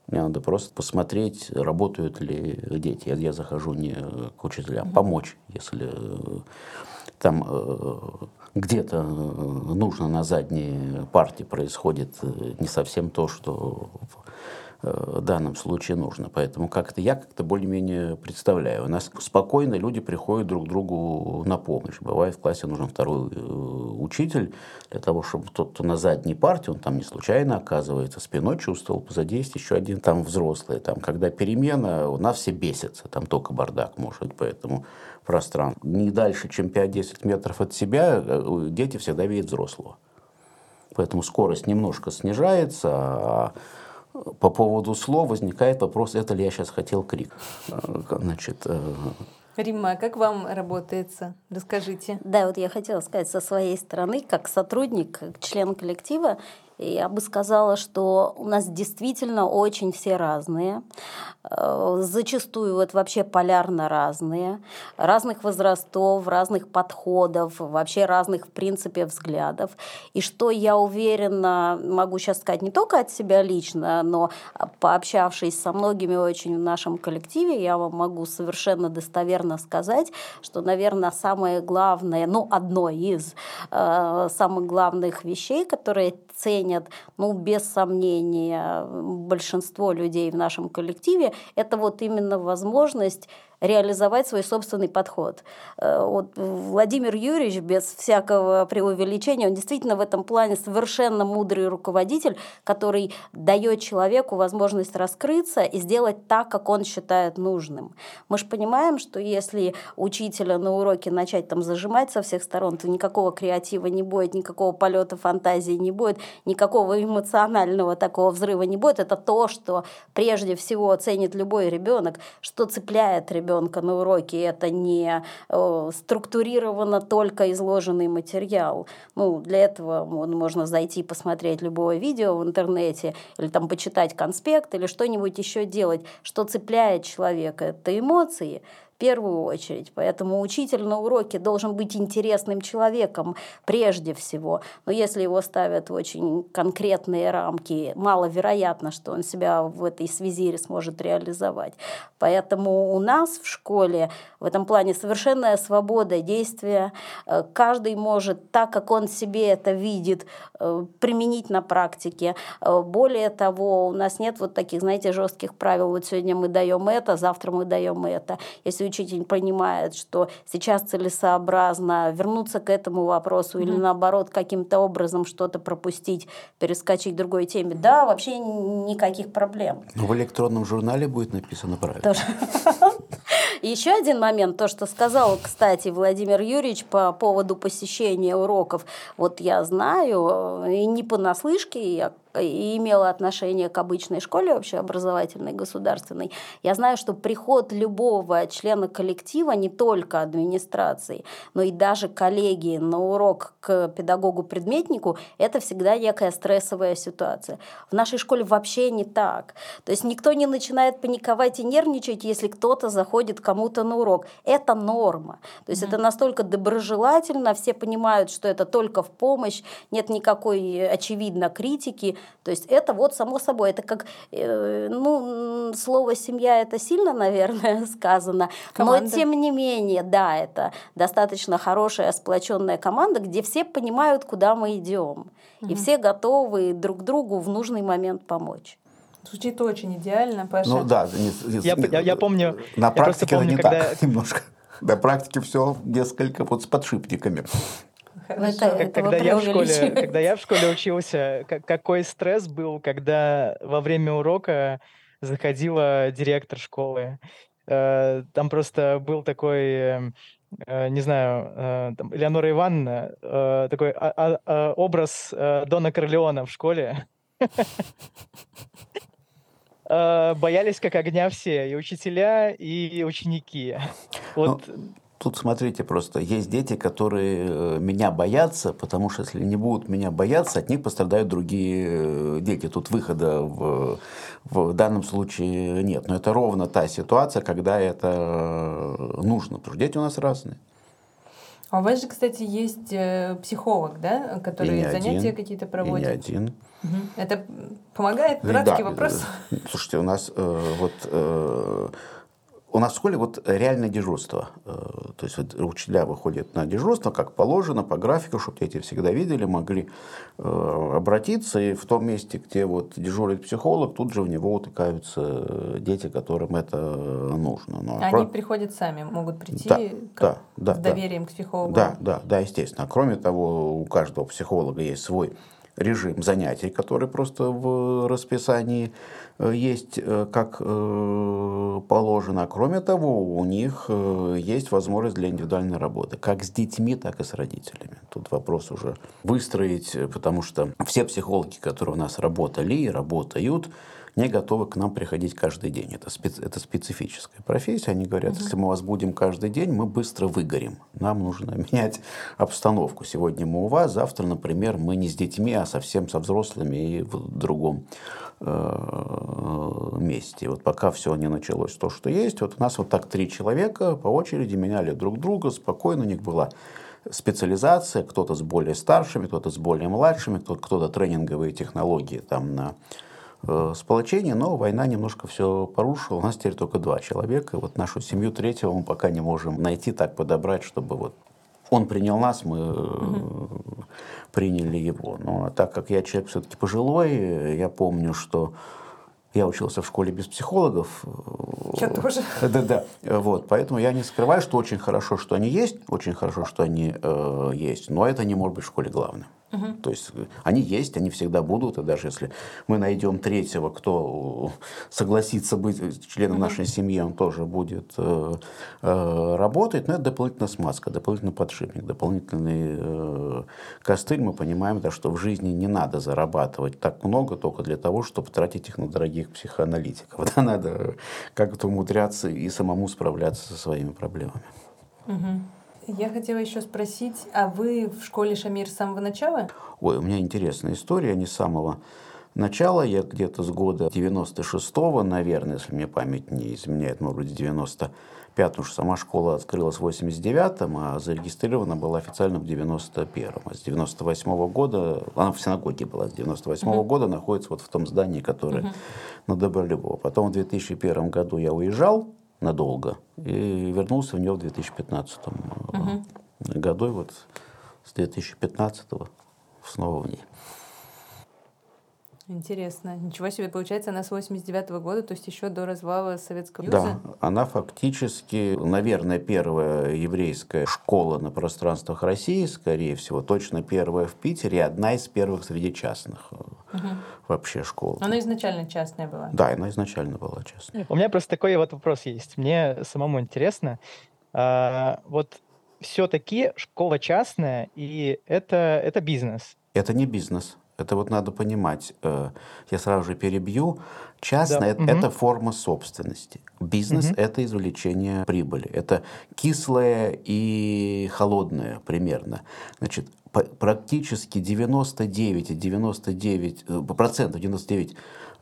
Мне надо просто посмотреть, работают ли дети. Я, я захожу не к учителям, помочь, если э, там э, где-то нужно на задней партии происходит не совсем то, что в данном случае нужно. Поэтому как-то я как-то более-менее представляю. У нас спокойно люди приходят друг другу на помощь. Бывает в классе нужен второй э, учитель для того, чтобы тот, кто на задней партии, он там не случайно оказывается, спиной чувствовал, позади есть еще один там взрослый. Там, когда перемена, у нас все бесятся, там только бардак может поэтому пространство. Не дальше, чем 5-10 метров от себя, э, дети всегда видят взрослого. Поэтому скорость немножко снижается, а по поводу слов возникает вопрос, это ли я сейчас хотел крик. Э, значит, э, Римма, а как вам работается? Расскажите. Да, вот я хотела сказать со своей стороны, как сотрудник, как член коллектива, я бы сказала, что у нас действительно очень все разные, э, зачастую вот вообще полярно разные, разных возрастов, разных подходов, вообще разных в принципе взглядов. И что я уверена, могу сейчас сказать не только от себя лично, но пообщавшись со многими очень в нашем коллективе, я вам могу совершенно достоверно сказать, что, наверное, самое главное, ну, одно из э, самых главных вещей, которые ценят, ну, без сомнения, большинство людей в нашем коллективе, это вот именно возможность реализовать свой собственный подход. Э, вот Владимир Юрьевич, без всякого преувеличения, он действительно в этом плане совершенно мудрый руководитель, который дает человеку возможность раскрыться и сделать так, как он считает нужным. Мы же понимаем, что если учителя на уроке начать там зажимать со всех сторон, то никакого креатива не будет, никакого полета фантазии не будет, никакого эмоционального такого взрыва не будет. Это то, что прежде всего оценит любой ребенок, что цепляет ребенка ребенка на уроке, это не э, структурированно только изложенный материал. Ну, для этого можно зайти и посмотреть любое видео в интернете, или там почитать конспект, или что-нибудь еще делать. Что цепляет человека? Это эмоции, первую очередь. Поэтому учитель на уроке должен быть интересным человеком прежде всего. Но если его ставят в очень конкретные рамки, маловероятно, что он себя в этой связи сможет реализовать. Поэтому у нас в школе в этом плане совершенная свобода действия. Э, каждый может так, как он себе это видит, э, применить на практике. Э, более того, у нас нет вот таких, знаете, жестких правил. Вот сегодня мы даем это, завтра мы даем это. Если учитель понимает, что сейчас целесообразно вернуться к этому вопросу mm-hmm. или наоборот каким-то образом что-то пропустить, перескочить к другой теме, да, вообще никаких проблем. Но в электронном журнале будет написано правильно. Тоже. Еще один момент, то, что сказал, кстати, Владимир Юрьевич по поводу посещения уроков. Вот я знаю, и не понаслышке, я и имела отношение к обычной школе общеобразовательной, государственной, я знаю, что приход любого члена коллектива, не только администрации, но и даже коллеги на урок к педагогу-предметнику, это всегда некая стрессовая ситуация. В нашей школе вообще не так. То есть никто не начинает паниковать и нервничать, если кто-то заходит кому-то на урок. Это норма. То есть mm-hmm. это настолько доброжелательно, все понимают, что это только в помощь, нет никакой, очевидно, критики. То есть это вот само собой, это как, э, ну, слово «семья» это сильно, наверное, сказано, команда. но тем не менее, да, это достаточно хорошая сплоченная команда, где все понимают, куда мы идем, угу. и все готовы друг другу в нужный момент помочь. Звучит очень идеально, Паша. Ну да, не, не, я, я, я помню. На практике помню, не когда... так немножко. На практике все несколько вот с подшипниками. Это, когда, я в школе, когда я в школе учился, какой стресс был, когда во время урока заходила директор школы. Э, там просто был такой, э, не знаю, э, там, Элеонора Ивановна, такой а, а, образ Дона Корлеона в школе. Боялись как огня все, и учителя, и ученики. Вот ну, Тут смотрите просто, есть дети, которые э, меня боятся, потому что если не будут меня бояться, от них пострадают другие э, дети. Тут выхода в, в данном случае нет. Но это ровно та ситуация, когда это э, нужно, потому что дети у нас разные. А у вас же, кстати, есть психолог, да, который занятия какие-то проводит? И не один. Угу. Это помогает? Дурацкий да, вопрос. Слушайте, у нас э, вот э, у нас в школе вот реальное дежурство. Э, то есть вот учителя выходят на дежурство, как положено, по графику, чтобы дети всегда видели, могли э, обратиться. И в том месте, где вот дежурит психолог, тут же в него утыкаются дети, которым это нужно. Но, Они про... приходят сами, могут прийти да, как, да, да, с доверием да. к психологу? Да, да, да, естественно. Кроме того, у каждого психолога есть свой режим занятий, который просто в расписании Э, есть э, как э, положено. Кроме того, у них есть возможность для индивидуальной работы, как с детьми, так и с родителями. Тут вопрос уже выстроить, потому что все психологи, которые у нас работали и работают, не готовы к нам приходить каждый день. Это, специ, это специфическая профессия. Они говорят, угу. если мы вас будем каждый день, мы быстро выгорим. Нам нужно менять обстановку. Сегодня мы у вас, завтра, например, мы не с детьми, а совсем со взрослыми и в другом э, месте. Вот пока все не началось то, что есть, вот у нас вот так три человека по очереди меняли друг друга, спокойно, у них была специализация, кто-то с более старшими, кто-то с более младшими, кто-то, тренинговые технологии там на сплочение, но война немножко все порушила. У нас теперь только два человека. Вот нашу семью третьего мы пока не можем найти, так подобрать, чтобы вот он принял нас, мы угу. приняли его. Но так как я человек все-таки пожилой, я помню, что я учился в школе без психологов. Я тоже. Да, да. Вот, поэтому я не скрываю, что очень хорошо, что они есть, очень хорошо, что они э, есть, но это не может быть в школе главным. Угу. То есть э, они есть, они всегда будут, и даже если мы найдем третьего, кто согласится быть членом угу. нашей семьи, он тоже будет э, э, работать, но это дополнительная смазка, дополнительный подшипник, дополнительный э, костыль. Мы понимаем, да, что в жизни не надо зарабатывать так много только для того, чтобы тратить их на дорогих психоаналитиков. Да, надо как-то умудряться и самому справляться со своими проблемами. Угу. Я хотела еще спросить, а вы в школе Шамир с самого начала? Ой, у меня интересная история, не с самого начала. Я где-то с года 96-го, наверное, если мне память не изменяет, может быть, 95 потому что сама школа открылась в 89-м, а зарегистрирована была официально в 91-м. А с 98 -го года, она в синагоге была, с 98 -го uh-huh. года находится вот в том здании, которое uh-huh. на Добролюбово. Потом в 2001 году я уезжал, надолго. И вернулся в нее в 2015 угу. году. И вот с 2015 снова в ней. Интересно. Ничего себе, получается, она с 89 -го года, то есть еще до развала Советского Союза? Да, она фактически, наверное, первая еврейская школа на пространствах России, скорее всего, точно первая в Питере, одна из первых среди частных угу. вообще школ. Она изначально частная была? Да, она изначально была частная. У меня просто такой вот вопрос есть. Мне самому интересно, а, вот все-таки школа частная, и это, это бизнес. Это не бизнес. Это вот надо понимать. Э, я сразу же перебью. Частное да. это, угу. форма собственности. Бизнес угу. это извлечение прибыли. Это кислое и холодное примерно. Значит, практически 99 99 э, процентов 99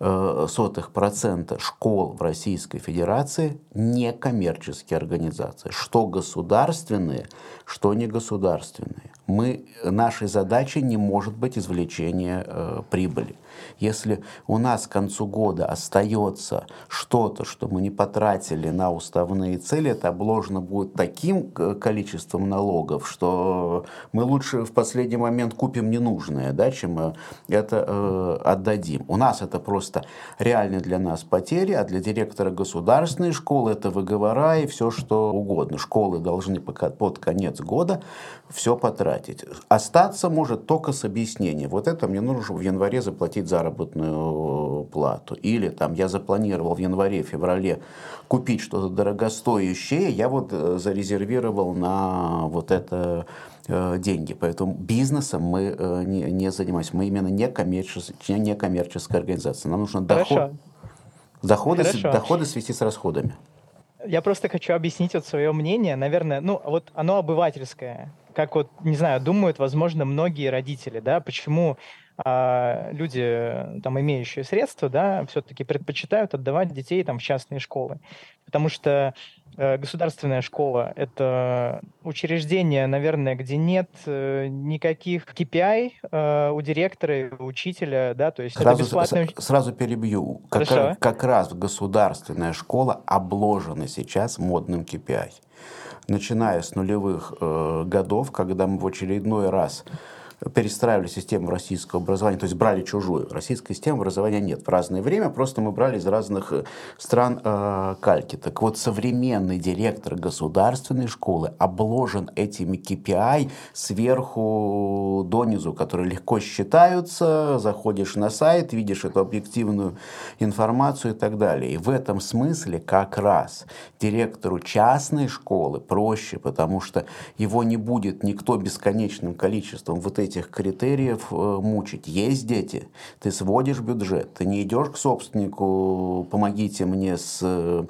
э, сотых процента школ в Российской Федерации некоммерческие организации, что государственные, что негосударственные мы, нашей задачей не может быть извлечение э, прибыли. Если у нас к концу года остается что-то, что мы не потратили на уставные цели, это обложено будет таким количеством налогов, что мы лучше в последний момент купим ненужное, да, чем э, это э, отдадим. У нас это просто реальные для нас потери, а для директора государственной школы это выговора и все что угодно. Школы должны под конец года все потратить. Остаться может только с объяснением. Вот это мне нужно в январе заплатить заработную плату. Или там я запланировал в январе-феврале купить что-то дорогостоящее, я вот э, зарезервировал на вот это э, деньги. Поэтому бизнесом мы э, не, не занимаемся. Мы именно не, коммерческая, не коммерческая организация. Нам нужно доход, доходы, доходы свести с расходами. я просто хочу объяснить вот свое мнение. Наверное, ну, вот оно обывательское. Как вот, не знаю, думают, возможно, многие родители, да, почему а, люди, там, имеющие средства, да, все-таки предпочитают отдавать детей там в частные школы. Потому что Э, государственная школа — это учреждение, наверное, где нет э, никаких KPI э, у директора у учителя, да, то есть сразу, это бесплатное... Сразу перебью. Как, как раз государственная школа обложена сейчас модным KPI. Начиная с нулевых э, годов, когда мы в очередной раз перестраивали систему российского образования, то есть брали чужую. Российской системы образования нет. В разное время просто мы брали из разных э, стран э, кальки. Так вот, современный директор государственной школы обложен этими KPI сверху донизу, которые легко считаются, заходишь на сайт, видишь эту объективную информацию и так далее. И в этом смысле как раз директору частной школы проще, потому что его не будет никто бесконечным количеством вот этих этих критериев э, мучить. Есть дети, ты сводишь бюджет, ты не идешь к собственнику, помогите мне с э,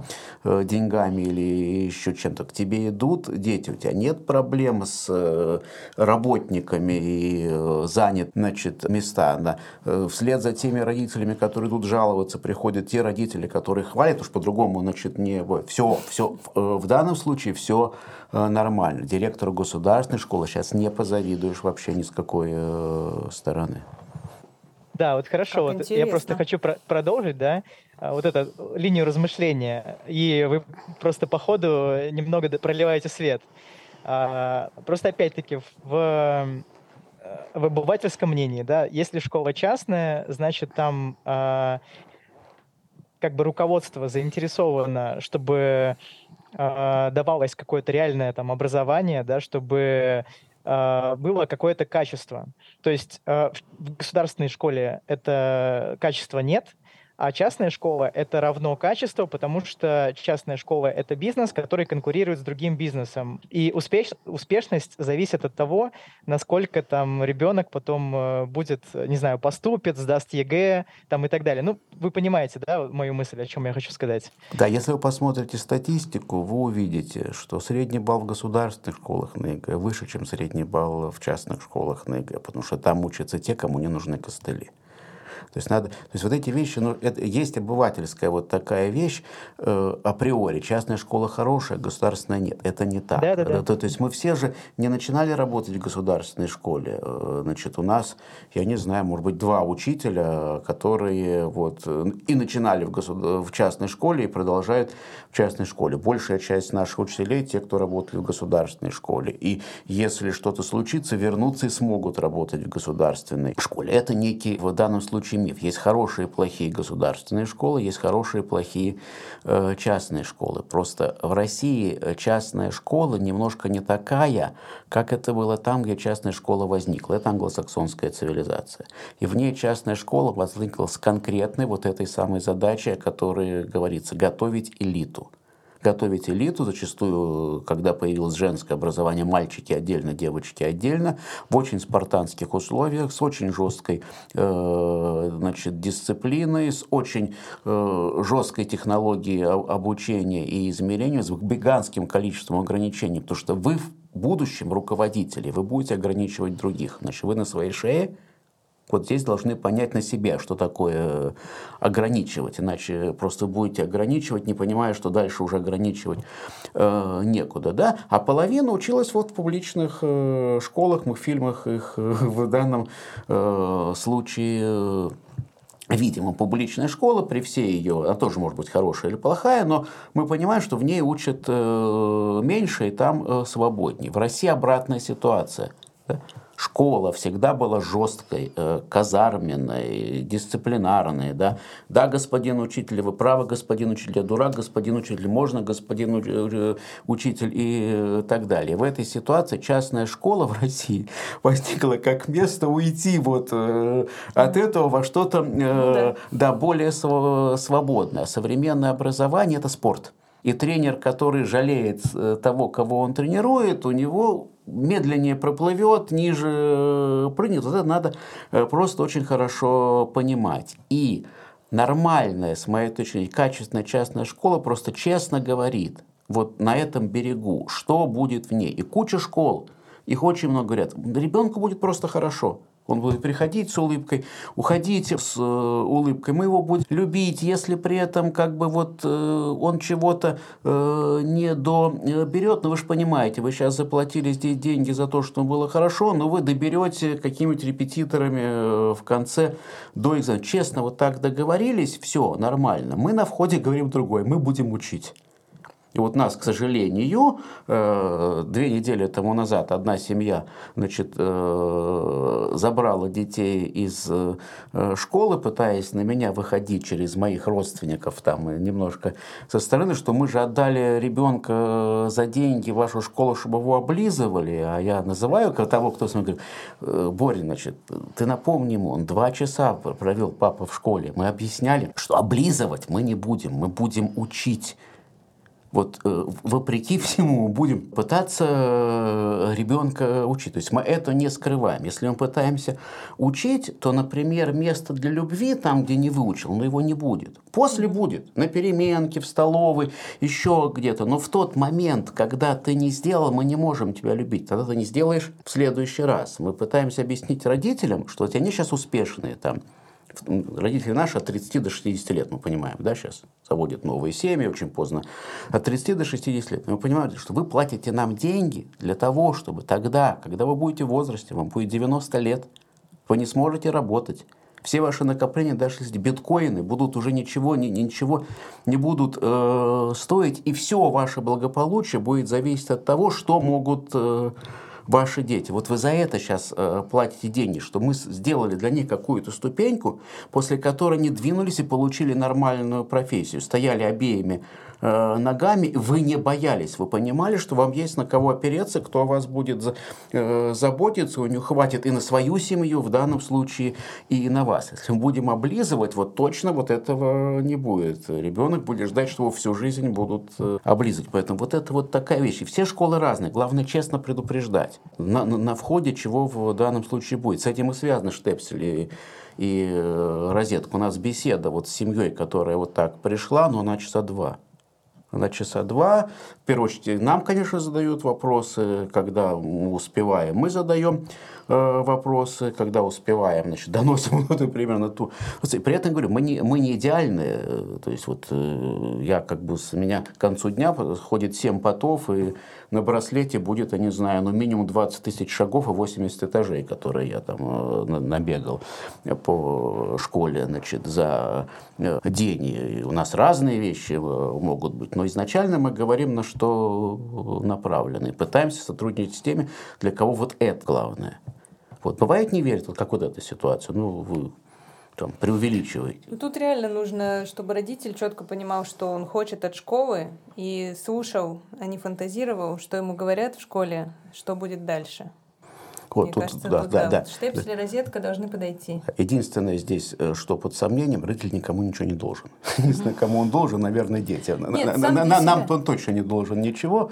деньгами или еще чем-то. К тебе идут дети, у тебя нет проблем с э, работниками и занят значит, места. Да. Вслед за теми родителями, которые идут жаловаться, приходят те родители, которые хвалят, уж по-другому значит, не... Все, все, в данном случае все нормально. Директору государственной школы сейчас не позавидуешь вообще ни с какой какой э, стороны. Да, вот хорошо. вот я просто хочу про- продолжить, да, а, вот эту линию размышления. И вы просто по ходу немного проливаете свет. А, просто опять-таки в, э, в обывательском мнении, да, если школа частная, значит там а, как бы руководство заинтересовано, чтобы а, давалось какое-то реальное там образование, да, чтобы а, было какое-то качество. То есть а, в государственной школе это качества нет, а частная школа — это равно качество, потому что частная школа — это бизнес, который конкурирует с другим бизнесом. И успеш... успешность зависит от того, насколько там ребенок потом э, будет, не знаю, поступит, сдаст ЕГЭ там, и так далее. Ну, вы понимаете, да, мою мысль, о чем я хочу сказать? Да, если вы посмотрите статистику, вы увидите, что средний балл в государственных школах на ЕГЭ выше, чем средний балл в частных школах на ЕГЭ, потому что там учатся те, кому не нужны костыли. То есть, надо, то есть вот эти вещи, ну, это, есть обывательская вот такая вещь э, априори. Частная школа хорошая, государственная нет. Это не так. Да, да, да. То, то есть мы все же не начинали работать в государственной школе. Э, значит, у нас, я не знаю, может быть, два учителя, которые вот э, и начинали в, государ... в частной школе и продолжают в частной школе. Большая часть наших учителей, те, кто работали в государственной школе. И если что-то случится, вернутся и смогут работать в государственной школе. Это некий, в данном случае, миф. Есть хорошие и плохие государственные школы, есть хорошие и плохие э, частные школы. Просто в России э, частная школа немножко не такая, как это было там, где частная школа возникла. Это англосаксонская цивилизация. И в ней частная школа возникла с конкретной вот этой самой задачей, о которой говорится, готовить элиту готовить элиту, зачастую, когда появилось женское образование, мальчики отдельно, девочки отдельно, в очень спартанских условиях, с очень жесткой э, значит, дисциплиной, с очень э, жесткой технологией обучения и измерения, с гигантским количеством ограничений, потому что вы в будущем руководители, вы будете ограничивать других. Значит, вы на своей шее вот здесь должны понять на себе, что такое э, ограничивать, иначе просто будете ограничивать, не понимая, что дальше уже ограничивать э, некуда. Да? А половина училась вот в публичных э, школах, мы в фильмах их э, в данном э, случае э, видимо, публичная школа, при всей ее, она тоже может быть хорошая или плохая, но мы понимаем, что в ней учат э, меньше и там свободнее. В России обратная ситуация. Да? Школа всегда была жесткой, э, казарменной, дисциплинарной. Да? да, господин учитель, вы правы, господин учитель, я дурак, господин учитель, можно, господин э, учитель и э, так далее. В этой ситуации частная школа в России возникла как место уйти вот от этого во что-то ну да. Да, более свободное. Современное образование – это спорт. И тренер, который жалеет того, кого он тренирует, у него медленнее проплывет, ниже прыгнет. Это надо э, просто очень хорошо понимать. И нормальная, с моей точки зрения, качественная частная школа просто честно говорит, вот на этом берегу, что будет в ней. И куча школ, их очень много говорят, ребенку будет просто хорошо. Он будет приходить с улыбкой, уходить с э, улыбкой. Мы его будем любить, если при этом как бы вот э, он чего-то э, не доберет. Но вы же понимаете, вы сейчас заплатили здесь деньги за то, что было хорошо, но вы доберете какими-нибудь репетиторами э, в конце до экзамена. Честно, вот так договорились, все нормально. Мы на входе говорим другое, мы будем учить. И вот нас, к сожалению, э, две недели тому назад одна семья значит, э, забрала детей из э, школы, пытаясь на меня выходить через моих родственников там немножко со стороны, что мы же отдали ребенка за деньги в вашу школу, чтобы его облизывали, а я называю того, кто с говорит, Боря, значит, ты напомни ему, он два часа провел папа в школе, мы объясняли, что облизывать мы не будем, мы будем учить вот э, вопреки всему будем пытаться э, ребенка учить. То есть мы это не скрываем. Если мы пытаемся учить, то, например, место для любви там, где не выучил, но его не будет. После будет, на переменке, в столовой, еще где-то. Но в тот момент, когда ты не сделал, мы не можем тебя любить. Тогда ты не сделаешь в следующий раз. Мы пытаемся объяснить родителям, что вот они сейчас успешные там, родители наши от 30 до 60 лет, мы понимаем, да, сейчас заводят новые семьи очень поздно, от 30 до 60 лет. Мы понимаем, что вы платите нам деньги для того, чтобы тогда, когда вы будете в возрасте, вам будет 90 лет, вы не сможете работать, все ваши накопления, даже если биткоины, будут уже ничего, ни, ничего не будут э, стоить, и все ваше благополучие будет зависеть от того, что могут э, ваши дети. Вот вы за это сейчас э, платите деньги, что мы сделали для них какую-то ступеньку, после которой они двинулись и получили нормальную профессию, стояли обеими ногами, вы не боялись, вы понимали, что вам есть на кого опереться, кто о вас будет э, заботиться, у него хватит и на свою семью в данном случае, и на вас. Если мы будем облизывать, вот точно вот этого не будет. Ребенок будет ждать, что его всю жизнь будут э, облизывать. Поэтому вот это вот такая вещь. И все школы разные. Главное честно предупреждать на, на, входе, чего в данном случае будет. С этим и связаны штепсели и розетка. У нас беседа вот с семьей, которая вот так пришла, но она часа два на часа два. В первую очередь, нам, конечно, задают вопросы, когда мы успеваем. Мы задаем э, вопросы, когда успеваем, значит, доносим вот, примерно ту. При этом, говорю, мы не, мы не идеальные. То есть, вот э, я как бы с меня к концу дня ходит 7 потов, и на браслете будет, я не знаю, ну минимум 20 тысяч шагов и 80 этажей, которые я там э, набегал по школе, значит, за э, день. И у нас разные вещи э, могут быть, но изначально мы говорим, на что направлены. Пытаемся сотрудничать с теми, для кого вот это главное. Вот. Бывает не верят, вот как вот эта ситуация. Ну, вы там, преувеличиваете. Ну, тут реально нужно, чтобы родитель четко понимал, что он хочет от школы, и слушал, а не фантазировал, что ему говорят в школе, что будет дальше. Вот, Мне тут, кажется, да, тут, да, да, да. Вот штепсель и розетка должны подойти. Единственное здесь, э, что под сомнением, родитель никому ничего не должен. Единственное, кому он должен, наверное, дети. Нет, Нам он точно не должен ничего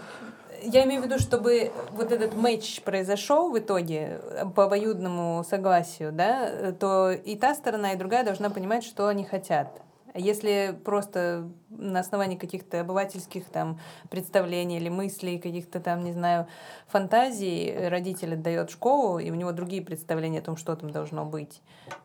я имею в виду, чтобы вот этот матч произошел в итоге э, по обоюдному согласию, да, то и та сторона, и другая должна понимать, что они хотят. Если просто на основании каких-то обывательских там представлений или мыслей, каких-то там, не знаю, фантазий родитель отдает школу, и у него другие представления о том, что там должно быть,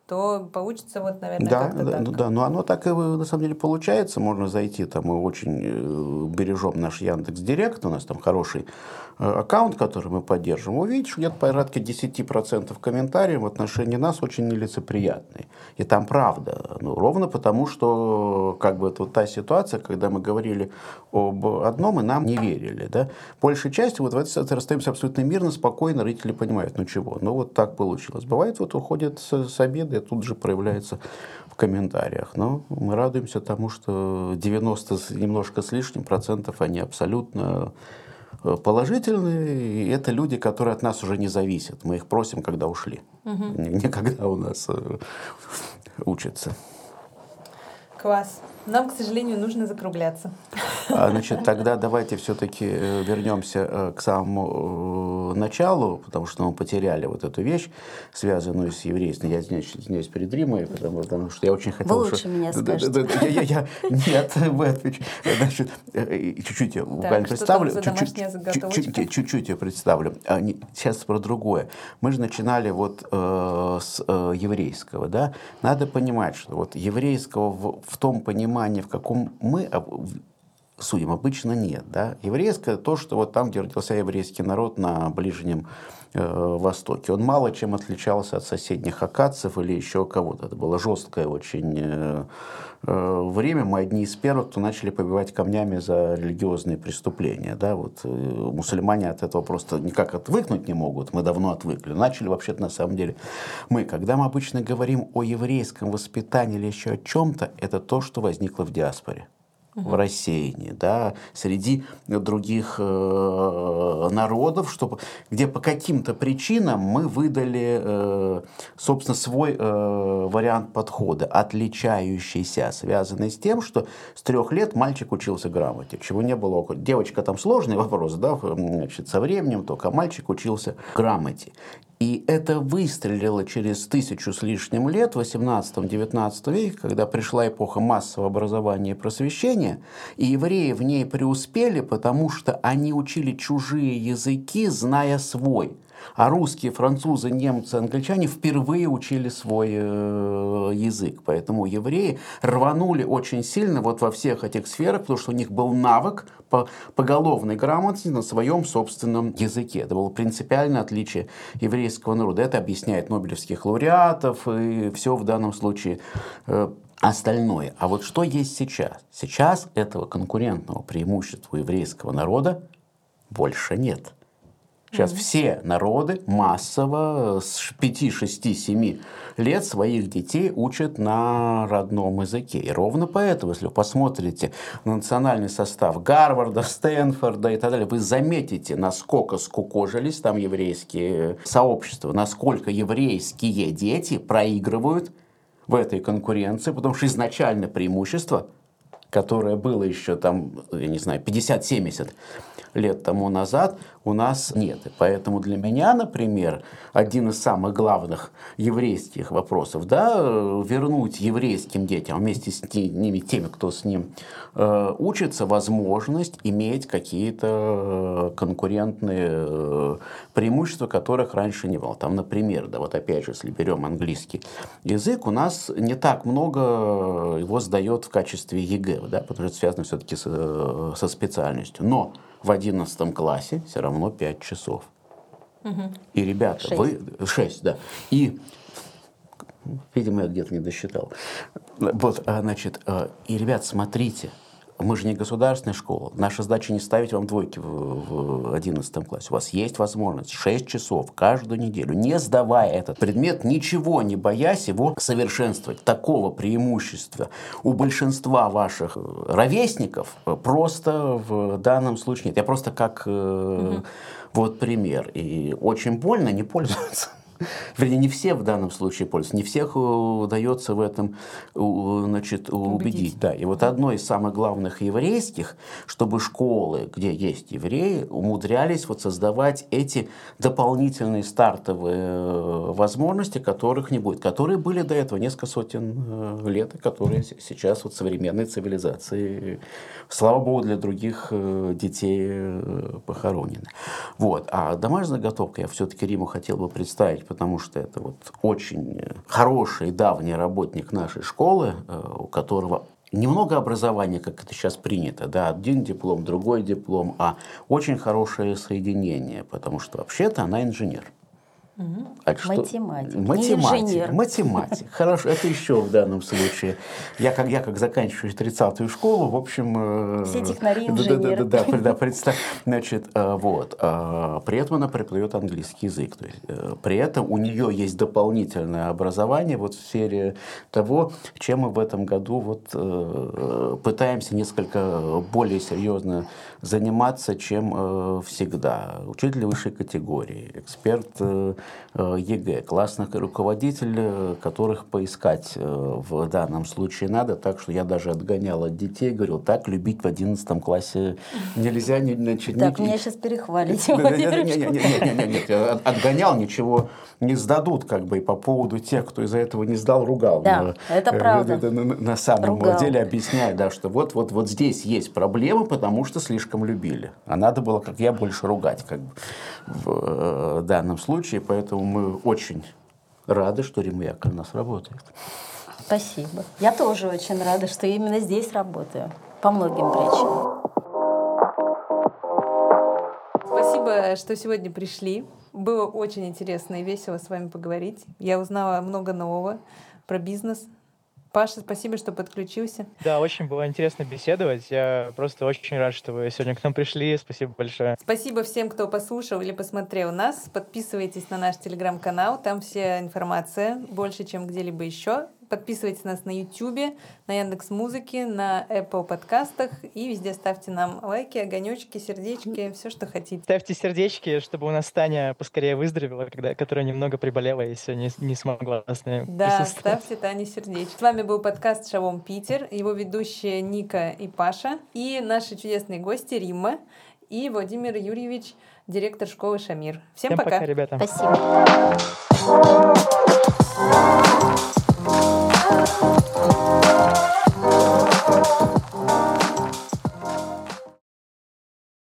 то получится вот, наверное, да, как-то да, так. Ну, да, но оно так и на самом деле получается. Можно зайти, там мы очень э, бережем наш Яндекс Директ, у нас там хороший э, аккаунт, который мы поддерживаем, увидишь, где-то порядка 10% комментариев в отношении нас очень нелицеприятные. И там правда. Ну, ровно потому, что как бы это вот та ситуация, ситуация, когда мы говорили об одном, и нам не верили. Да? Большей частью вот в этой ситуации расстаемся абсолютно мирно, спокойно, родители понимают, ну чего, ну вот так получилось. Бывает, вот уходят с, с обеда, и тут же проявляется в комментариях. Но мы радуемся тому, что 90 немножко с лишним процентов, они абсолютно э, положительные, и это люди, которые от нас уже не зависят. Мы их просим, когда ушли, угу. не, не когда у нас э, учатся. Класс. Нам, к сожалению, нужно закругляться. А, значит, тогда давайте все-таки э, вернемся э, к самому э, началу, потому что мы потеряли вот эту вещь, связанную с еврейством. Я извиняюсь, извиняюсь перед Римой, потому, потому что я очень хотел... Вы лучше что... меня скажете. я, я, я, нет, вы отвечаете. Значит, чуть-чуть я буквально представлю. чуть-чуть, чуть-чуть, чуть-чуть я представлю. А, Сейчас про другое. Мы же начинали вот э, с э, еврейского, да? Надо понимать, что вот еврейского в, в том понимании, в каком мы а, судим, обычно нет, да? Еврейское то, что вот там, где родился еврейский народ на Ближнем э, Востоке. Он мало чем отличался от соседних акадцев или еще кого-то. Это было жесткое очень э, время. Мы одни из первых, кто начали побивать камнями за религиозные преступления. Да? Вот, э, мусульмане от этого просто никак отвыкнуть не могут. Мы давно отвыкли. Начали вообще-то на самом деле мы. Когда мы обычно говорим о еврейском воспитании или еще о чем-то, это то, что возникло в диаспоре в рассеянии, да, среди других э, народов, чтобы, где по каким-то причинам мы выдали, э, собственно, свой э, вариант подхода, отличающийся, связанный с тем, что с трех лет мальчик учился грамоте, чего не было. около- Девочка там сложный вопрос, да, значит, со временем только, а мальчик учился грамоте. И это выстрелило через тысячу с лишним лет, в 18-19 веке, когда пришла эпоха массового образования и просвещения, и евреи в ней преуспели, потому что они учили чужие языки, зная свой. А русские, французы, немцы, англичане впервые учили свой э, язык. Поэтому евреи рванули очень сильно вот во всех этих сферах, потому что у них был навык по поголовной грамотности на своем собственном языке. Это было принципиальное отличие еврейского народа. Это объясняет нобелевских лауреатов и все в данном случае э, остальное. А вот что есть сейчас? Сейчас этого конкурентного преимущества еврейского народа больше нет. Сейчас все народы массово с 5, 6, 7 лет своих детей учат на родном языке. И ровно поэтому, если вы посмотрите на национальный состав Гарварда, Стэнфорда и так далее, вы заметите, насколько скукожились там еврейские сообщества, насколько еврейские дети проигрывают в этой конкуренции, потому что изначально преимущество, которое было еще там, я не знаю, 50-70 лет тому назад, у нас нет. И поэтому для меня, например, один из самых главных еврейских вопросов, да, э, вернуть еврейским детям, вместе с ни- ними, теми, кто с ним э, учится, возможность иметь какие-то э, конкурентные э, преимущества, которых раньше не было. Там, например, да, вот опять же, если берем английский язык, у нас не так много его сдает в качестве ЕГЭ, да, потому что это связано все-таки со, со специальностью. Но в 11 классе все равно 5 часов. И, ребята, вы... 6, да. И Видимо, я где-то не досчитал. Вот, а, значит, а, и, ребят, смотрите, мы же не государственная школа. Наша задача не ставить вам двойки в, в 11 классе. У вас есть возможность 6 часов каждую неделю, не сдавая этот предмет, ничего не боясь его совершенствовать. Такого преимущества у большинства ваших э, ровесников э, просто в данном случае нет. Я просто как э, вот пример. И очень больно не пользоваться. Вернее, не все в данном случае пользуются, не всех э, удается в этом значит, убедить. Да. И вот одно из самых главных еврейских, чтобы школы, где есть евреи, умудрялись вот создавать эти дополнительные стартовые э, возможности, которых не будет, которые были до этого несколько сотен э, лет, и которые сейчас вот современной цивилизации, слава богу, для других детей похоронены. Вот. А домашняя заготовка я все-таки Риму хотел бы представить, потому что это вот очень э, хороший давний работник нашей школы, э, у которого немного образования, как это сейчас принято, да, один диплом, другой диплом, а очень хорошее соединение, потому что вообще-то она инженер. А что- Математик, Математик. инженер. Математик. Хорошо, это еще в данном случае. Я как, я как заканчиваю 30-ю школу, в общем... э, Все технари инженеры. Да, да, да, да, представь. Значит, э, вот. э, При этом она преподает английский язык. То есть, при этом у нее есть дополнительное образование вот в сфере того, чем мы в этом году вот пытаемся несколько более серьезно заниматься, чем э, всегда. Учитель высшей категории, эксперт э, э, ЕГЭ. Классных руководителей, которых поискать в данном случае надо. Так что я даже отгонял от детей, говорил, так любить в 11 классе нельзя. Значит, так, меня сейчас перехвалите. Нет, отгонял, ничего не сдадут, как бы, и по поводу тех, кто из-за этого не сдал, ругал. Да, это правда. На самом деле объясняю, да, что вот, вот, вот здесь есть проблемы, потому что слишком любили. А надо было, как я, больше ругать, как бы, в данном случае. Поэтому мы очень рады, что Яковлевна у нас работает. Спасибо. Я тоже очень рада, что именно здесь работаю. По многим причинам. Спасибо, что сегодня пришли. Было очень интересно и весело с вами поговорить. Я узнала много нового про бизнес, Паша, спасибо, что подключился. Да, очень было интересно беседовать. Я просто очень рад, что вы сегодня к нам пришли. Спасибо большое. Спасибо всем, кто послушал или посмотрел нас. Подписывайтесь на наш телеграм-канал. Там вся информация больше, чем где-либо еще. Подписывайтесь нас на YouTube, на Яндекс Музыке, на Apple подкастах и везде ставьте нам лайки, огонечки, сердечки, все, что хотите. Ставьте сердечки, чтобы у нас Таня поскорее выздоровела, когда, которая немного приболела и сегодня не, не смогла с нами Да, ставьте Тане сердечки. С вами был подкаст «Шалом Питер», его ведущие Ника и Паша, и наши чудесные гости Римма и Владимир Юрьевич, директор школы «Шамир». Всем, Всем пока. пока, ребята. Спасибо.